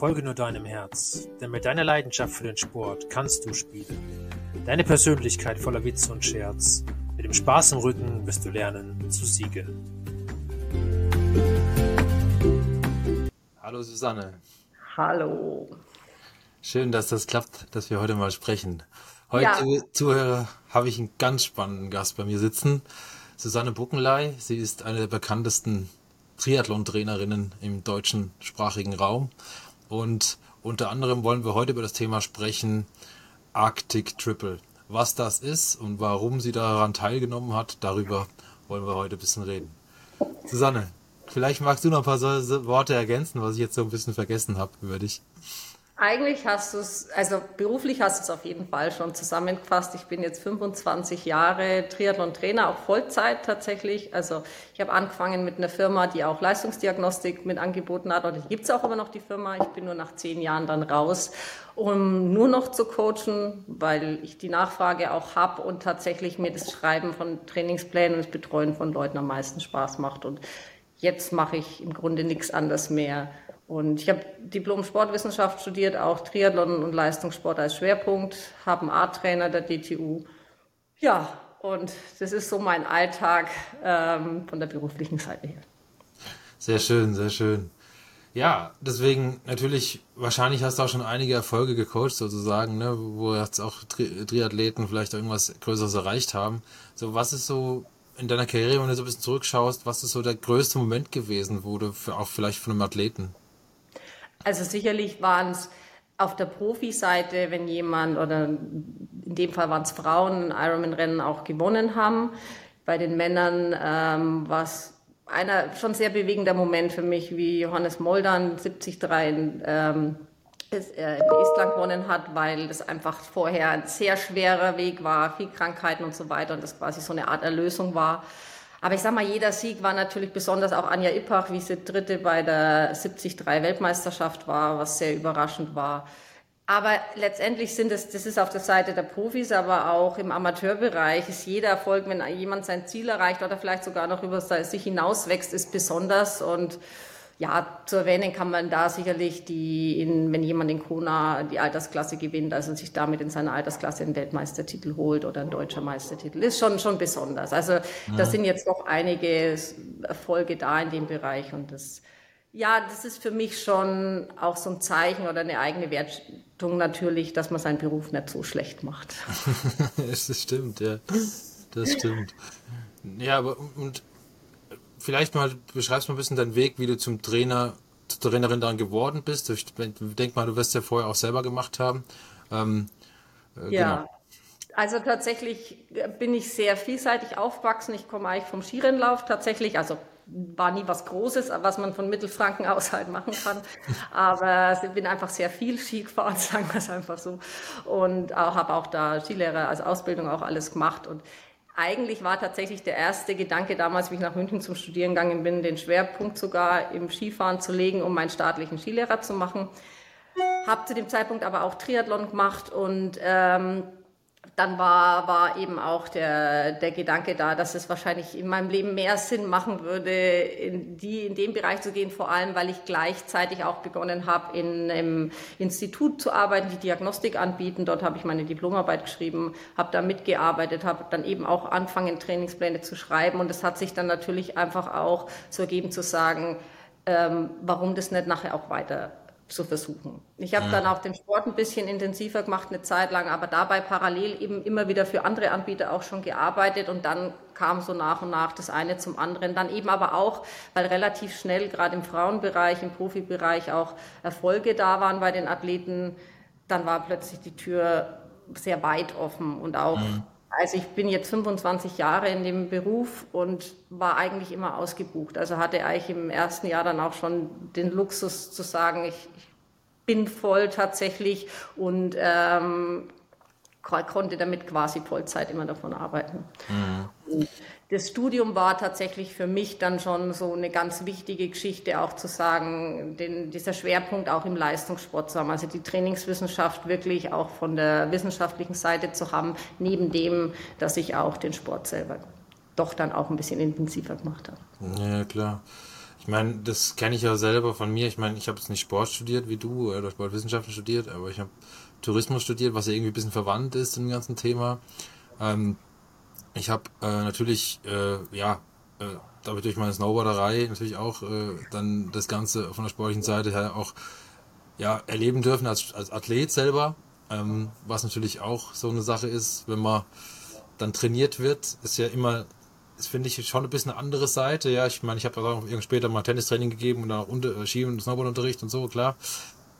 Folge nur deinem Herz, denn mit deiner Leidenschaft für den Sport kannst du spielen. Deine Persönlichkeit voller Witz und Scherz. Mit dem Spaß im Rücken wirst du lernen zu siegen. Hallo Susanne. Hallo. Schön, dass das klappt, dass wir heute mal sprechen. Heute, ja. Zuhörer, habe ich einen ganz spannenden Gast bei mir sitzen. Susanne Buckenlei. Sie ist eine der bekanntesten Triathlon-Trainerinnen im deutschen sprachigen Raum. Und unter anderem wollen wir heute über das Thema sprechen, Arctic Triple. Was das ist und warum sie daran teilgenommen hat, darüber wollen wir heute ein bisschen reden. Susanne, vielleicht magst du noch ein paar Worte ergänzen, was ich jetzt so ein bisschen vergessen habe über dich. Eigentlich hast du es, also beruflich hast du es auf jeden Fall schon zusammengefasst. Ich bin jetzt 25 Jahre Triathlon-Trainer, auch Vollzeit tatsächlich. Also ich habe angefangen mit einer Firma, die auch Leistungsdiagnostik mit angeboten hat. Oder die gibt es auch immer noch, die Firma. Ich bin nur nach zehn Jahren dann raus, um nur noch zu coachen, weil ich die Nachfrage auch habe und tatsächlich mir das Schreiben von Trainingsplänen und das Betreuen von Leuten am meisten Spaß macht. Und jetzt mache ich im Grunde nichts anderes mehr und ich habe Diplom Sportwissenschaft studiert, auch Triathlon und Leistungssport als Schwerpunkt, habe einen A-Trainer der DTU. Ja, und das ist so mein Alltag ähm, von der beruflichen Seite her. Sehr schön, sehr schön. Ja, deswegen natürlich, wahrscheinlich hast du auch schon einige Erfolge gecoacht sozusagen, ne, wo jetzt auch Tri Triathleten vielleicht irgendwas Größeres erreicht haben. So, was ist so in deiner Karriere, wenn du so ein bisschen zurückschaust, was ist so der größte Moment gewesen, wo du für, auch vielleicht von einem Athleten also sicherlich waren es auf der Profi-Seite, wenn jemand oder in dem Fall waren es Frauen, ein Ironman-Rennen auch gewonnen haben. Bei den Männern ähm, war es einer schon sehr bewegender Moment für mich, wie Johannes Moldan 73 in, ähm, in Estland gewonnen hat, weil das einfach vorher ein sehr schwerer Weg war, viel Krankheiten und so weiter und das quasi so eine Art Erlösung war. Aber ich sag mal, jeder Sieg war natürlich besonders auch Anja Ippach, wie sie Dritte bei der 73 Weltmeisterschaft war, was sehr überraschend war. Aber letztendlich sind es, das ist auf der Seite der Profis, aber auch im Amateurbereich ist jeder Erfolg, wenn jemand sein Ziel erreicht oder vielleicht sogar noch über sich hinauswächst, ist besonders und ja, zu erwähnen kann man da sicherlich die, in, wenn jemand in Kona die Altersklasse gewinnt, also sich damit in seiner Altersklasse einen Weltmeistertitel holt oder einen deutscher Meistertitel, ist schon, schon besonders. Also, ja. da sind jetzt noch einige Erfolge da in dem Bereich und das, ja, das ist für mich schon auch so ein Zeichen oder eine eigene Wertung natürlich, dass man seinen Beruf nicht so schlecht macht. das stimmt, ja. Das stimmt. Ja, aber und vielleicht mal beschreibst mal ein bisschen deinen Weg, wie du zum Trainer, zur Trainerin dann geworden bist. Ich denke mal, du wirst ja vorher auch selber gemacht haben. Ähm, äh, ja. Genau. Also tatsächlich bin ich sehr vielseitig aufgewachsen. Ich komme eigentlich vom Skirennlauf tatsächlich, also war nie was Großes, was man von Mittelfranken aus halt machen kann. Aber ich bin einfach sehr viel Ski gefahren, sagen wir es einfach so. Und habe auch da Skilehrer als Ausbildung auch alles gemacht. Und eigentlich war tatsächlich der erste Gedanke damals, wie ich nach München zum Studieren gegangen bin, den Schwerpunkt sogar im Skifahren zu legen, um meinen staatlichen Skilehrer zu machen. Habe zu dem Zeitpunkt aber auch Triathlon gemacht und ähm, dann war, war eben auch der, der Gedanke da, dass es wahrscheinlich in meinem Leben mehr Sinn machen würde, in, die, in den Bereich zu gehen, vor allem, weil ich gleichzeitig auch begonnen habe, in einem Institut zu arbeiten, die Diagnostik anbieten. Dort habe ich meine Diplomarbeit geschrieben, habe da mitgearbeitet, habe dann eben auch angefangen, Trainingspläne zu schreiben. Und es hat sich dann natürlich einfach auch so ergeben zu sagen, ähm, warum das nicht nachher auch weiter zu versuchen. Ich habe dann auch den Sport ein bisschen intensiver gemacht, eine Zeit lang, aber dabei parallel eben immer wieder für andere Anbieter auch schon gearbeitet und dann kam so nach und nach das eine zum anderen. Dann eben aber auch, weil relativ schnell gerade im Frauenbereich, im Profibereich auch Erfolge da waren bei den Athleten, dann war plötzlich die Tür sehr weit offen und auch mhm. Also ich bin jetzt 25 Jahre in dem Beruf und war eigentlich immer ausgebucht. Also hatte eigentlich im ersten Jahr dann auch schon den Luxus zu sagen, ich, ich bin voll tatsächlich und ähm, konnte damit quasi Vollzeit immer davon arbeiten. Mhm. Das Studium war tatsächlich für mich dann schon so eine ganz wichtige Geschichte, auch zu sagen, den, dieser Schwerpunkt auch im Leistungssport zu haben, also die Trainingswissenschaft wirklich auch von der wissenschaftlichen Seite zu haben, neben dem, dass ich auch den Sport selber doch dann auch ein bisschen intensiver gemacht habe. Ja, klar. Ich meine, das kenne ich ja selber von mir. Ich meine, ich habe jetzt nicht Sport studiert wie du oder Sportwissenschaften studiert, aber ich habe Tourismus studiert, was ja irgendwie ein bisschen verwandt ist im ganzen Thema. Ähm, ich habe äh, natürlich, äh, ja, äh, dadurch durch meine Snowboarderei natürlich auch äh, dann das Ganze von der sportlichen Seite her auch ja, erleben dürfen als, als Athlet selber. Ähm, was natürlich auch so eine Sache ist, wenn man dann trainiert wird, ist ja immer, das finde ich schon ein bisschen eine andere Seite. Ja, ich meine, ich habe auch später mal Tennistraining gegeben und dann auch unter, äh, Ski- und Snowboardunterricht und so, klar.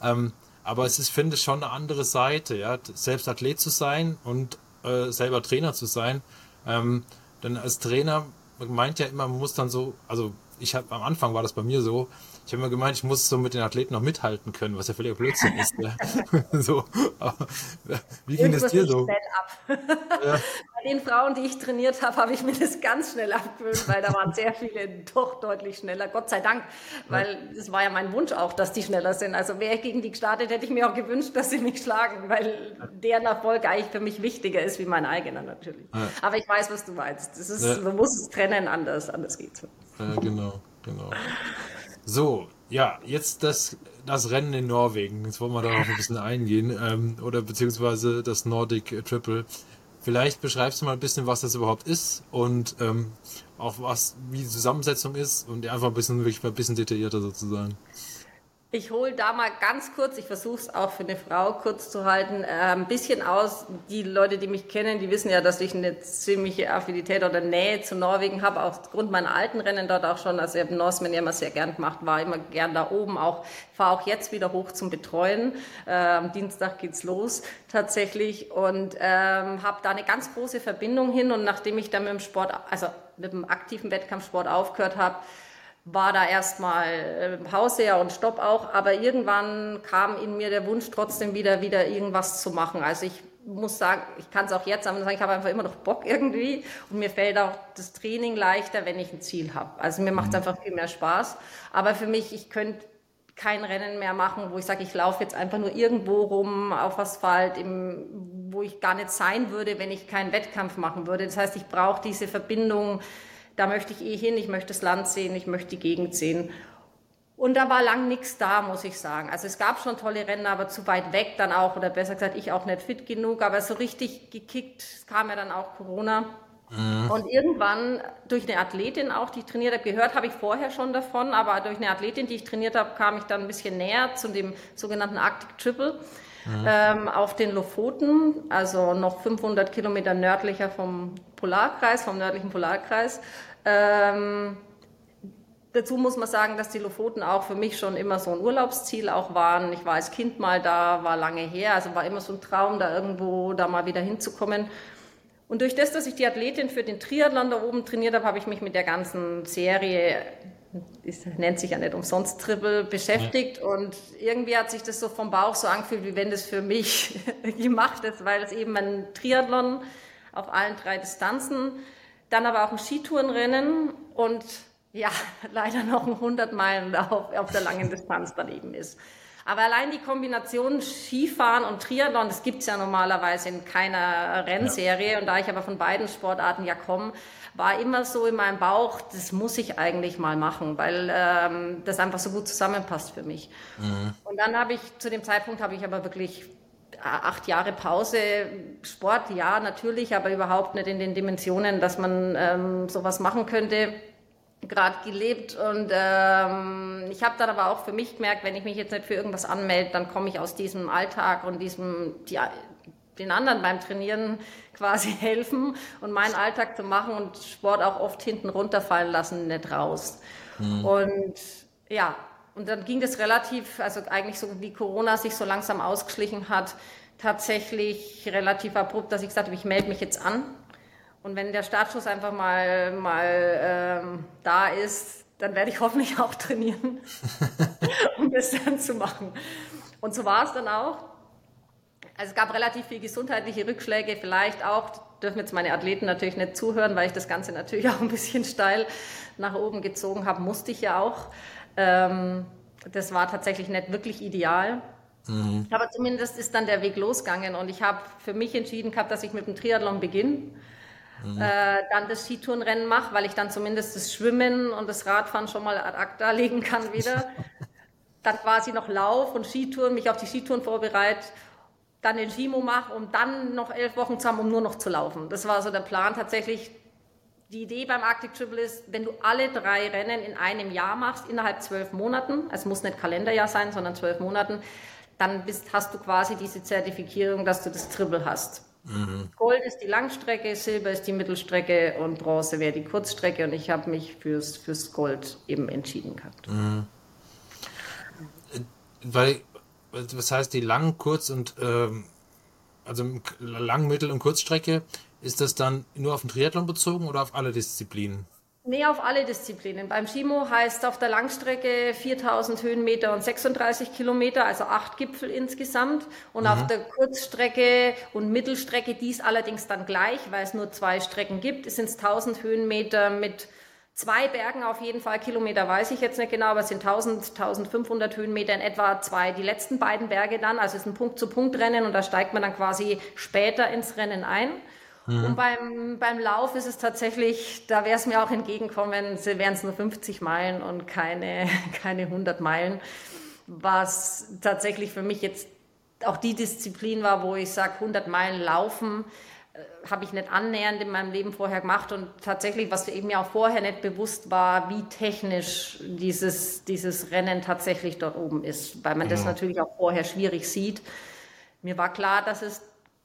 Ähm, aber es ist, finde ich, schon eine andere Seite, ja, selbst Athlet zu sein und äh, selber Trainer zu sein. Ähm, denn als Trainer meint ja immer, man muss dann so, also ich habe am Anfang war das bei mir so, ich habe immer gemeint, ich muss so mit den Athleten noch mithalten können, was ja völliger Blödsinn ist. Ja. so, aber, wie ging es dir so? Ja. Bei den Frauen, die ich trainiert habe, habe ich mir das ganz schnell abgewöhnt, weil da waren sehr viele doch deutlich schneller. Gott sei Dank, weil es ja. war ja mein Wunsch auch, dass die schneller sind. Also wäre ich gegen die gestartet, hätte ich mir auch gewünscht, dass sie mich schlagen, weil deren Erfolg eigentlich für mich wichtiger ist wie mein eigener natürlich. Aber ich weiß, was du meinst. Das ist, Man muss es trennen, anders, anders geht's. Ja, genau, genau. So, ja, jetzt das, das Rennen in Norwegen. Jetzt wollen wir da noch ein bisschen eingehen. Ähm, oder beziehungsweise das Nordic Triple. Vielleicht beschreibst du mal ein bisschen, was das überhaupt ist und ähm, auch was, wie die Zusammensetzung ist und einfach ein bisschen, wirklich mal ein bisschen detaillierter sozusagen. Ich hole da mal ganz kurz, ich versuche es auch für eine Frau kurz zu halten, äh, ein bisschen aus. Die Leute, die mich kennen, die wissen ja, dass ich eine ziemliche Affinität oder Nähe zu Norwegen habe, aufgrund meiner alten Rennen dort auch schon. Also ich habe Norseman ja immer sehr gern gemacht, war immer gern da oben, auch fahre auch jetzt wieder hoch zum Betreuen. Äh, am Dienstag geht's los tatsächlich und ähm, habe da eine ganz große Verbindung hin. Und nachdem ich dann mit dem Sport, also mit dem aktiven Wettkampfsport aufgehört habe, war da erstmal äh, Pause ja und Stopp auch, aber irgendwann kam in mir der Wunsch trotzdem wieder, wieder irgendwas zu machen. Also ich muss sagen, ich kann es auch jetzt sagen, ich habe einfach immer noch Bock irgendwie und mir fällt auch das Training leichter, wenn ich ein Ziel habe. Also mir macht es mhm. einfach viel mehr Spaß. Aber für mich, ich könnte kein Rennen mehr machen, wo ich sage, ich laufe jetzt einfach nur irgendwo rum auf Asphalt, im, wo ich gar nicht sein würde, wenn ich keinen Wettkampf machen würde. Das heißt, ich brauche diese Verbindung da möchte ich eh hin, ich möchte das Land sehen, ich möchte die Gegend sehen. Und da war lang nichts da, muss ich sagen. Also es gab schon tolle Rennen, aber zu weit weg dann auch, oder besser gesagt, ich auch nicht fit genug, aber so richtig gekickt kam ja dann auch Corona. Mhm. Und irgendwann durch eine Athletin auch, die ich trainiert habe, gehört habe ich vorher schon davon, aber durch eine Athletin, die ich trainiert habe, kam ich dann ein bisschen näher zu dem sogenannten Arctic Triple mhm. ähm, auf den Lofoten, also noch 500 Kilometer nördlicher vom Polarkreis, vom nördlichen Polarkreis. Ähm, dazu muss man sagen, dass die Lofoten auch für mich schon immer so ein Urlaubsziel auch waren. Ich war als Kind mal da, war lange her, also war immer so ein Traum, da irgendwo da mal wieder hinzukommen. Und durch das, dass ich die Athletin für den Triathlon da oben trainiert habe, habe ich mich mit der ganzen Serie, es nennt sich ja nicht umsonst Triple, beschäftigt. Ja. Und irgendwie hat sich das so vom Bauch so angefühlt, wie wenn das für mich gemacht ist, weil es eben ein Triathlon auf allen drei Distanzen dann aber auch ein Skitourenrennen und ja, leider noch ein 100 Meilen auf, auf der langen Distanz daneben ist. Aber allein die Kombination Skifahren und Triathlon, das gibt's ja normalerweise in keiner Rennserie. Und da ich aber von beiden Sportarten ja komme, war immer so in meinem Bauch, das muss ich eigentlich mal machen, weil ähm, das einfach so gut zusammenpasst für mich. Mhm. Und dann habe ich, zu dem Zeitpunkt habe ich aber wirklich acht Jahre Pause, Sport, ja, natürlich, aber überhaupt nicht in den Dimensionen, dass man ähm, sowas machen könnte, gerade gelebt. Und ähm, ich habe dann aber auch für mich gemerkt, wenn ich mich jetzt nicht für irgendwas anmelde, dann komme ich aus diesem Alltag und diesem, die, den anderen beim Trainieren quasi helfen und meinen Alltag zu machen und Sport auch oft hinten runterfallen lassen, nicht raus. Mhm. Und ja, und dann ging das relativ, also eigentlich so wie Corona sich so langsam ausgeschlichen hat, tatsächlich relativ abrupt, dass ich gesagt habe, ich melde mich jetzt an. Und wenn der Startschuss einfach mal, mal ähm, da ist, dann werde ich hoffentlich auch trainieren, um das dann zu machen. Und so war es dann auch. Also es gab relativ viel gesundheitliche Rückschläge, vielleicht auch, dürfen jetzt meine Athleten natürlich nicht zuhören, weil ich das Ganze natürlich auch ein bisschen steil nach oben gezogen habe, musste ich ja auch. Ähm, das war tatsächlich nicht wirklich ideal. Mhm. Aber zumindest ist dann der Weg losgegangen und ich habe für mich entschieden gehabt, dass ich mit dem Triathlon beginne. mhm. äh, dann das Skitourenrennen mache, weil ich dann zumindest das Schwimmen und das Radfahren schon mal ad acta legen kann wieder. dann quasi noch Lauf und Skitouren, mich auf die Skitouren vorbereite, dann den Skimo mache, um dann noch elf Wochen zu haben, um nur noch zu laufen. Das war so der Plan tatsächlich. Die Idee beim Arctic Triple ist, wenn du alle drei Rennen in einem Jahr machst, innerhalb zwölf Monaten, es muss nicht Kalenderjahr sein, sondern zwölf Monaten, dann bist, hast du quasi diese Zertifizierung, dass du das Triple hast. Mhm. Gold ist die Langstrecke, Silber ist die Mittelstrecke und Bronze wäre die Kurzstrecke und ich habe mich fürs, fürs Gold eben entschieden gehabt. Mhm. Weil, was heißt die Lang-, Kurz- und ähm, also Lang-, Mittel- und Kurzstrecke, ist das dann nur auf den Triathlon bezogen oder auf alle Disziplinen? Nee, auf alle Disziplinen. Beim Skimo heißt auf der Langstrecke 4000 Höhenmeter und 36 Kilometer, also acht Gipfel insgesamt. Und mhm. auf der Kurzstrecke und Mittelstrecke, dies allerdings dann gleich, weil es nur zwei Strecken gibt, sind es 1000 Höhenmeter mit zwei Bergen auf jeden Fall. Kilometer weiß ich jetzt nicht genau, aber es sind 1000, 1500 Höhenmeter in etwa zwei. Die letzten beiden Berge dann, also es ist ein Punkt-zu-Punkt-Rennen und da steigt man dann quasi später ins Rennen ein. Mhm. Und beim, beim Lauf ist es tatsächlich, da wäre es mir auch entgegenkommen, wären es nur 50 Meilen und keine, keine 100 Meilen, was tatsächlich für mich jetzt auch die Disziplin war, wo ich sage, 100 Meilen laufen, äh, habe ich nicht annähernd in meinem Leben vorher gemacht und tatsächlich, was eben ja auch vorher nicht bewusst war, wie technisch dieses, dieses Rennen tatsächlich dort oben ist, weil man ja. das natürlich auch vorher schwierig sieht. Mir war klar, dass es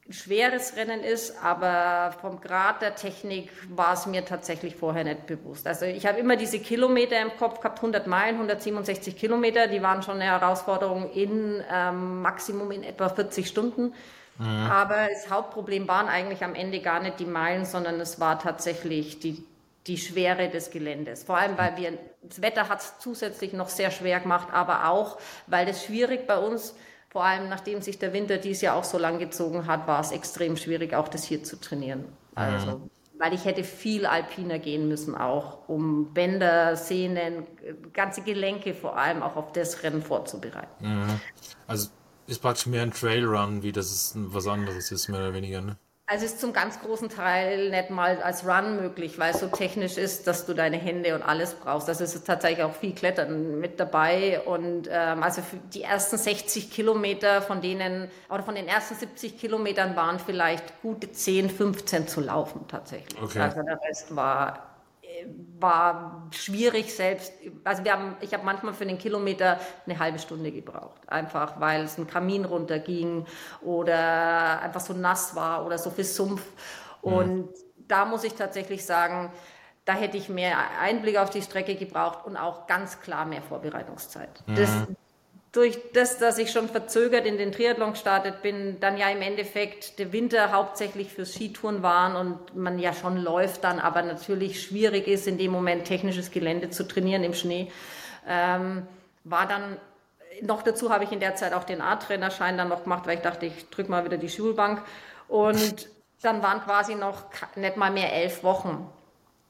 ein schweres Rennen ist, aber vom Grad der Technik war es mir tatsächlich vorher nicht bewusst. Also ich habe immer diese Kilometer im Kopf gehabt, 100 Meilen, 167 Kilometer, die waren schon eine Herausforderung in ähm, Maximum in etwa 40 Stunden. Mhm. Aber das Hauptproblem waren eigentlich am Ende gar nicht die Meilen, sondern es war tatsächlich die, die Schwere des Geländes. Vor allem, weil wir, das Wetter hat es zusätzlich noch sehr schwer gemacht, aber auch, weil es schwierig bei uns vor allem nachdem sich der Winter dies Jahr auch so lang gezogen hat, war es extrem schwierig, auch das hier zu trainieren. Also, mhm. weil ich hätte viel alpiner gehen müssen auch, um Bänder, Sehnen, ganze Gelenke vor allem auch auf das Rennen vorzubereiten. Mhm. Also ist praktisch mehr ein Trailrun, wie das ist was anderes ist, mehr oder weniger, ne? Also ist zum ganz großen Teil nicht mal als Run möglich, weil es so technisch ist, dass du deine Hände und alles brauchst. Also es ist tatsächlich auch viel Klettern mit dabei. Und ähm, also für die ersten 60 Kilometer von denen, oder von den ersten 70 Kilometern waren vielleicht gute 10, 15 zu laufen tatsächlich. Okay. Also der Rest war war schwierig selbst. Also wir haben, ich habe manchmal für den Kilometer eine halbe Stunde gebraucht, einfach weil es ein Kamin runterging oder einfach so nass war oder so viel Sumpf. Mhm. Und mhm. da muss ich tatsächlich sagen, da hätte ich mehr Einblick auf die Strecke gebraucht und auch ganz klar mehr Vorbereitungszeit. Mhm. Das, durch das, dass ich schon verzögert in den Triathlon gestartet bin, dann ja im Endeffekt der Winter hauptsächlich fürs Skitouren waren und man ja schon läuft dann, aber natürlich schwierig ist, in dem Moment technisches Gelände zu trainieren im Schnee, ähm, war dann noch dazu habe ich in der Zeit auch den A-Trainerschein dann noch gemacht, weil ich dachte, ich drücke mal wieder die Schulbank. Und dann waren quasi noch nicht mal mehr elf Wochen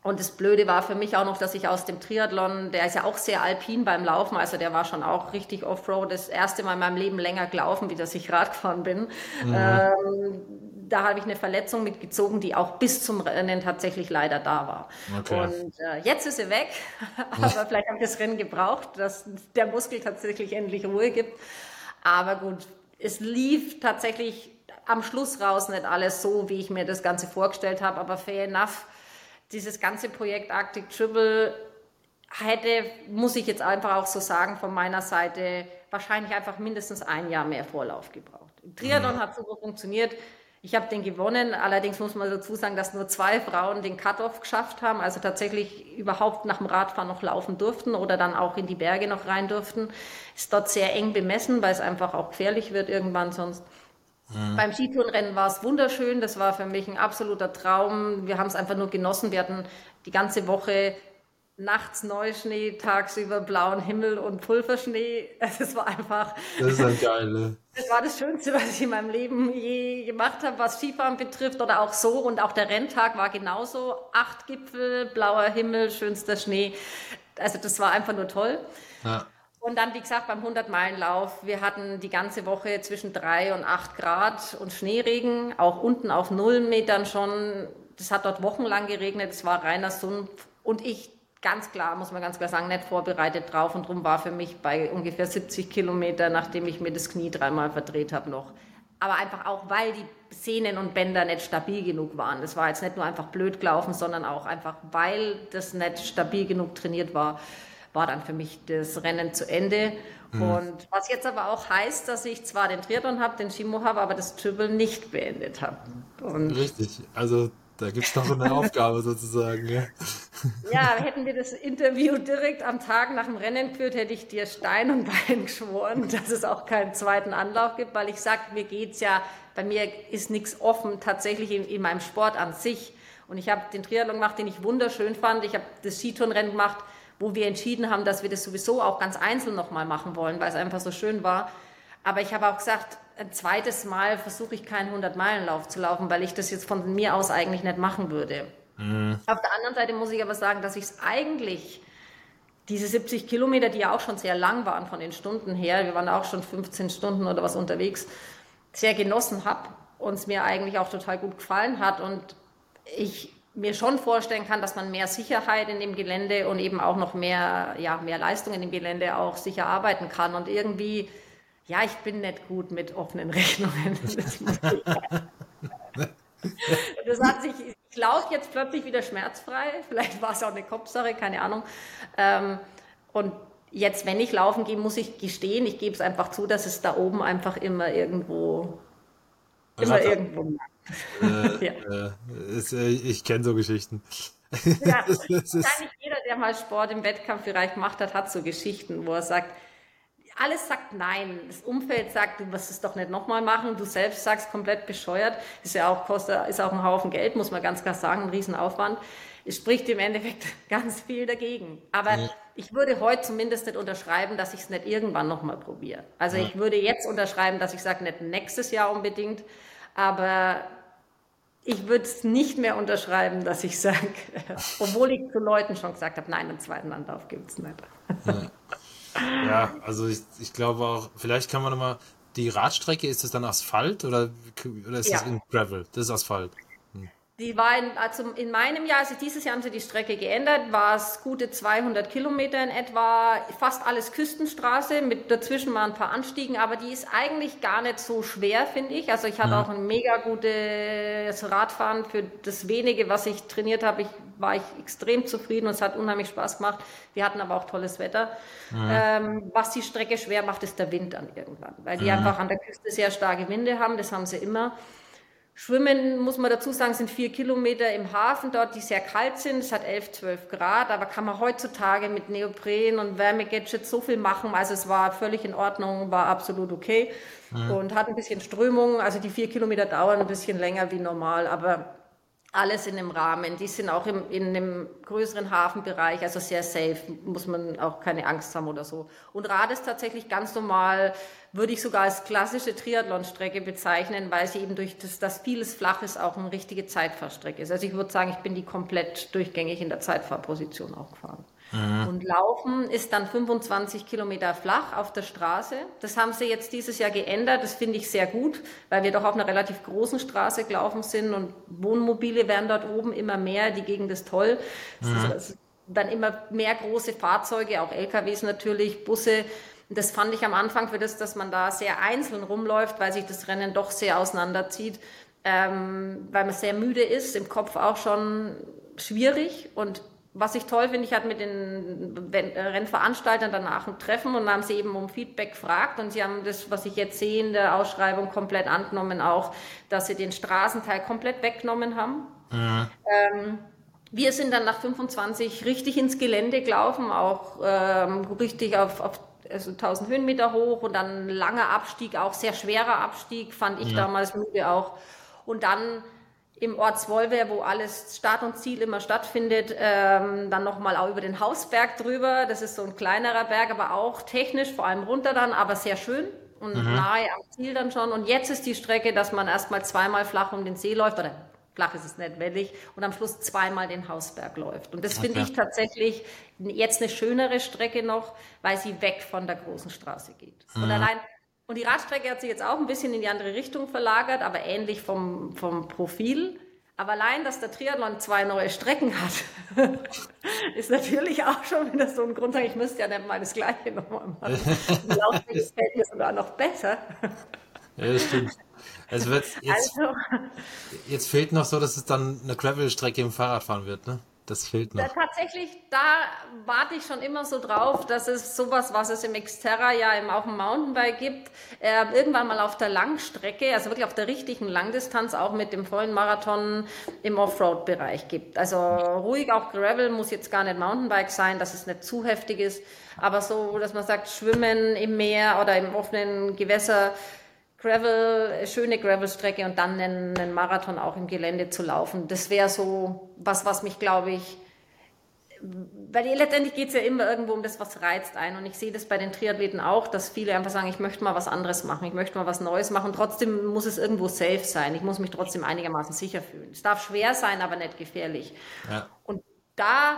und das Blöde war für mich auch noch, dass ich aus dem Triathlon, der ist ja auch sehr alpin beim Laufen, also der war schon auch richtig Offroad, das erste Mal in meinem Leben länger gelaufen, wie dass ich Rad gefahren bin. Mhm. Ähm, da habe ich eine Verletzung mitgezogen, die auch bis zum Rennen tatsächlich leider da war. Okay. Und äh, jetzt ist sie weg, aber vielleicht habe ich das Rennen gebraucht, dass der Muskel tatsächlich endlich Ruhe gibt. Aber gut, es lief tatsächlich am Schluss raus nicht alles so, wie ich mir das Ganze vorgestellt habe, aber fair enough dieses ganze Projekt Arctic Triple hätte, muss ich jetzt einfach auch so sagen, von meiner Seite wahrscheinlich einfach mindestens ein Jahr mehr Vorlauf gebraucht. Im Triathlon mhm. hat super funktioniert. Ich habe den gewonnen. Allerdings muss man dazu sagen, dass nur zwei Frauen den Cut-off geschafft haben, also tatsächlich überhaupt nach dem Radfahren noch laufen durften oder dann auch in die Berge noch rein durften. Ist dort sehr eng bemessen, weil es einfach auch gefährlich wird irgendwann sonst. Mhm. Beim Skitourenrennen war es wunderschön. Das war für mich ein absoluter Traum. Wir haben es einfach nur genossen. Wir hatten die ganze Woche nachts Neuschnee, tagsüber blauen Himmel und Pulverschnee. Es war einfach. Das ist halt geil, ne? Das war das Schönste, was ich in meinem Leben je gemacht habe, was Skifahren betrifft oder auch so. Und auch der Renntag war genauso. Acht Gipfel, blauer Himmel, schönster Schnee. Also das war einfach nur toll. Ja. Und dann, wie gesagt, beim 100-Meilen-Lauf, wir hatten die ganze Woche zwischen drei und acht Grad und Schneeregen, auch unten auf Nullenmetern schon. das hat dort wochenlang geregnet, es war reiner Sumpf und ich ganz klar, muss man ganz klar sagen, nicht vorbereitet drauf und darum war für mich bei ungefähr 70 Kilometer, nachdem ich mir das Knie dreimal verdreht habe, noch. Aber einfach auch, weil die Sehnen und Bänder nicht stabil genug waren. Das war jetzt nicht nur einfach blöd gelaufen, sondern auch einfach, weil das nicht stabil genug trainiert war, war dann für mich das Rennen zu Ende. Mhm. Und was jetzt aber auch heißt, dass ich zwar den Triathlon habe, den Chimo habe, aber das Triple nicht beendet habe. Richtig, also da gibt es noch eine Aufgabe sozusagen. Ja. ja, hätten wir das Interview direkt am Tag nach dem Rennen geführt, hätte ich dir Stein und Bein geschworen, dass es auch keinen zweiten Anlauf gibt, weil ich sage, mir geht es ja, bei mir ist nichts offen tatsächlich in, in meinem Sport an sich. Und ich habe den Triathlon gemacht, den ich wunderschön fand. Ich habe das Skitourenrennen gemacht, wo wir entschieden haben, dass wir das sowieso auch ganz einzeln nochmal machen wollen, weil es einfach so schön war. Aber ich habe auch gesagt, ein zweites Mal versuche ich keinen 100-Meilen-Lauf zu laufen, weil ich das jetzt von mir aus eigentlich nicht machen würde. Mhm. Auf der anderen Seite muss ich aber sagen, dass ich es eigentlich, diese 70 Kilometer, die ja auch schon sehr lang waren von den Stunden her, wir waren auch schon 15 Stunden oder was unterwegs, sehr genossen habe und es mir eigentlich auch total gut gefallen hat und ich mir schon vorstellen kann, dass man mehr Sicherheit in dem Gelände und eben auch noch mehr, ja, mehr Leistung in dem Gelände auch sicher arbeiten kann. Und irgendwie, ja, ich bin nicht gut mit offenen Rechnungen. Das, hat sich, ich laufe jetzt plötzlich wieder schmerzfrei. Vielleicht war es auch eine Kopfsache, keine Ahnung. Ähm, und jetzt, wenn ich laufen gehe, muss ich gestehen, ich gebe es einfach zu, dass es da oben einfach immer irgendwo, immer irgendwo äh, ja. äh, ist, äh, ich kenne so Geschichten. Ja, wahrscheinlich jeder, der mal Sport im Wettkampfbereich gemacht hat, hat so Geschichten, wo er sagt, alles sagt nein. Das Umfeld sagt, du wirst es doch nicht nochmal machen. Du selbst sagst komplett bescheuert. Ist ja auch, kostet, ist auch ein Haufen Geld, muss man ganz klar sagen, ein Riesenaufwand. Es spricht im Endeffekt ganz viel dagegen. Aber ja. ich würde heute zumindest nicht unterschreiben, dass ich es nicht irgendwann nochmal probiere. Also ja. ich würde jetzt unterschreiben, dass ich sage, nicht nächstes Jahr unbedingt, aber ich würde es nicht mehr unterschreiben, dass ich sage, obwohl ich zu Leuten schon gesagt habe, nein, einen zweiten Anlauf gibt es nicht. Ja. also ich, ich glaube auch, vielleicht kann man nochmal, die Radstrecke, ist das dann Asphalt oder, oder ist ja. das in Gravel? Das ist Asphalt. Die war in, also in meinem Jahr, also dieses Jahr haben sie die Strecke geändert, war es gute 200 Kilometer in etwa, fast alles Küstenstraße, mit dazwischen mal ein paar Anstiegen, aber die ist eigentlich gar nicht so schwer, finde ich. Also ich hatte ja. auch ein mega gutes Radfahren für das wenige, was ich trainiert habe. Ich war ich extrem zufrieden und es hat unheimlich Spaß gemacht. Wir hatten aber auch tolles Wetter. Ja. Ähm, was die Strecke schwer macht, ist der Wind dann irgendwann, weil die einfach an der Küste sehr starke Winde haben. Das haben sie immer. Schwimmen, muss man dazu sagen, sind vier Kilometer im Hafen dort, die sehr kalt sind. Es hat 11, 12 Grad, aber kann man heutzutage mit Neopren und Wärmegadgets so viel machen. Also es war völlig in Ordnung, war absolut okay mhm. und hat ein bisschen Strömung. Also die vier Kilometer dauern ein bisschen länger wie normal, aber alles in dem Rahmen. Die sind auch im, in einem größeren Hafenbereich, also sehr safe, muss man auch keine Angst haben oder so. Und Rad ist tatsächlich ganz normal, würde ich sogar als klassische Triathlon-Strecke bezeichnen, weil sie eben durch das, dass vieles flach ist, auch eine richtige Zeitfahrstrecke ist. Also ich würde sagen, ich bin die komplett durchgängig in der Zeitfahrposition auch gefahren. Mhm. Und Laufen ist dann 25 Kilometer flach auf der Straße. Das haben sie jetzt dieses Jahr geändert. Das finde ich sehr gut, weil wir doch auf einer relativ großen Straße gelaufen sind und Wohnmobile werden dort oben immer mehr. Die Gegend ist toll. Mhm. Ist, dann immer mehr große Fahrzeuge, auch LKWs natürlich, Busse. Das fand ich am Anfang für das, dass man da sehr einzeln rumläuft, weil sich das Rennen doch sehr auseinanderzieht, ähm, weil man sehr müde ist, im Kopf auch schon schwierig und was ich toll finde, ich hatte mit den äh, Rennveranstaltern danach ein Treffen und haben sie eben um Feedback gefragt und sie haben das, was ich jetzt sehe in der Ausschreibung, komplett angenommen auch, dass sie den Straßenteil komplett weggenommen haben. Mhm. Ähm, wir sind dann nach 25 richtig ins Gelände gelaufen, auch ähm, richtig auf, auf also 1000 Höhenmeter hoch und dann langer Abstieg, auch sehr schwerer Abstieg, fand ich ja. damals müde auch. Und dann im Ort Zwolver, wo alles Start und Ziel immer stattfindet, ähm, dann nochmal auch über den Hausberg drüber. Das ist so ein kleinerer Berg, aber auch technisch, vor allem runter dann, aber sehr schön und mhm. nahe am Ziel dann schon. Und jetzt ist die Strecke, dass man erstmal zweimal flach um den See läuft, oder flach ist es nicht, wellig, und am Schluss zweimal den Hausberg läuft. Und das okay. finde ich tatsächlich jetzt eine schönere Strecke noch, weil sie weg von der großen Straße geht. Mhm. Und allein und die Radstrecke hat sich jetzt auch ein bisschen in die andere Richtung verlagert, aber ähnlich vom, vom Profil. Aber allein, dass der Triathlon zwei neue Strecken hat, ist natürlich auch schon wieder so ein Grund. Ich müsste ja nicht mal das Gleiche nochmal machen. Laufweg fällt mir sogar noch besser. Ja, das stimmt. Also jetzt, also, jetzt fehlt noch so, dass es dann eine Gravel-Strecke im Fahrradfahren wird, ne? Das fehlt noch. Ja, tatsächlich, da warte ich schon immer so drauf, dass es sowas, was es im Xterra ja im, auch im Mountainbike gibt, äh, irgendwann mal auf der Langstrecke, also wirklich auf der richtigen Langdistanz, auch mit dem vollen Marathon im Offroad-Bereich gibt. Also ruhig, auch Gravel muss jetzt gar nicht Mountainbike sein, dass es nicht zu heftig ist, aber so, dass man sagt, Schwimmen im Meer oder im offenen Gewässer, Gravel, schöne Gravelstrecke und dann einen, einen, Marathon auch im Gelände zu laufen. Das wäre so was, was mich, glaube ich, weil letztendlich geht es ja immer irgendwo um das, was reizt ein. Und ich sehe das bei den Triathleten auch, dass viele einfach sagen, ich möchte mal was anderes machen, ich möchte mal was Neues machen. Trotzdem muss es irgendwo safe sein. Ich muss mich trotzdem einigermaßen sicher fühlen. Es darf schwer sein, aber nicht gefährlich. Ja. Und da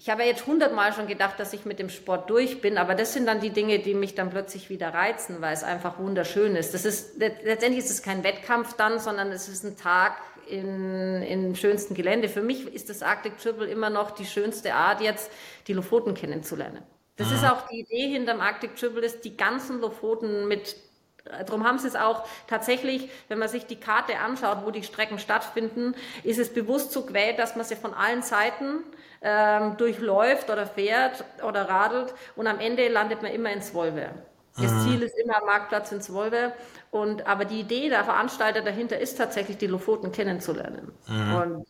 ich habe ja jetzt hundertmal schon gedacht, dass ich mit dem Sport durch bin, aber das sind dann die Dinge, die mich dann plötzlich wieder reizen, weil es einfach wunderschön ist. Das ist letztendlich ist es kein Wettkampf dann, sondern es ist ein Tag in, im schönsten Gelände. Für mich ist das Arctic Triple immer noch die schönste Art, jetzt die Lofoten kennenzulernen. Das mhm. ist auch die Idee hinterm Arctic Triple, ist die ganzen Lofoten mit Darum haben sie es auch tatsächlich, wenn man sich die Karte anschaut, wo die Strecken stattfinden, ist es bewusst so gewählt, dass man sie von allen Seiten ähm, durchläuft oder fährt oder radelt und am Ende landet man immer in Zwolve. Das mhm. Ziel ist immer am Marktplatz in Zwolve. Und, aber die Idee der Veranstalter dahinter ist tatsächlich, die Lofoten kennenzulernen. Mhm. Und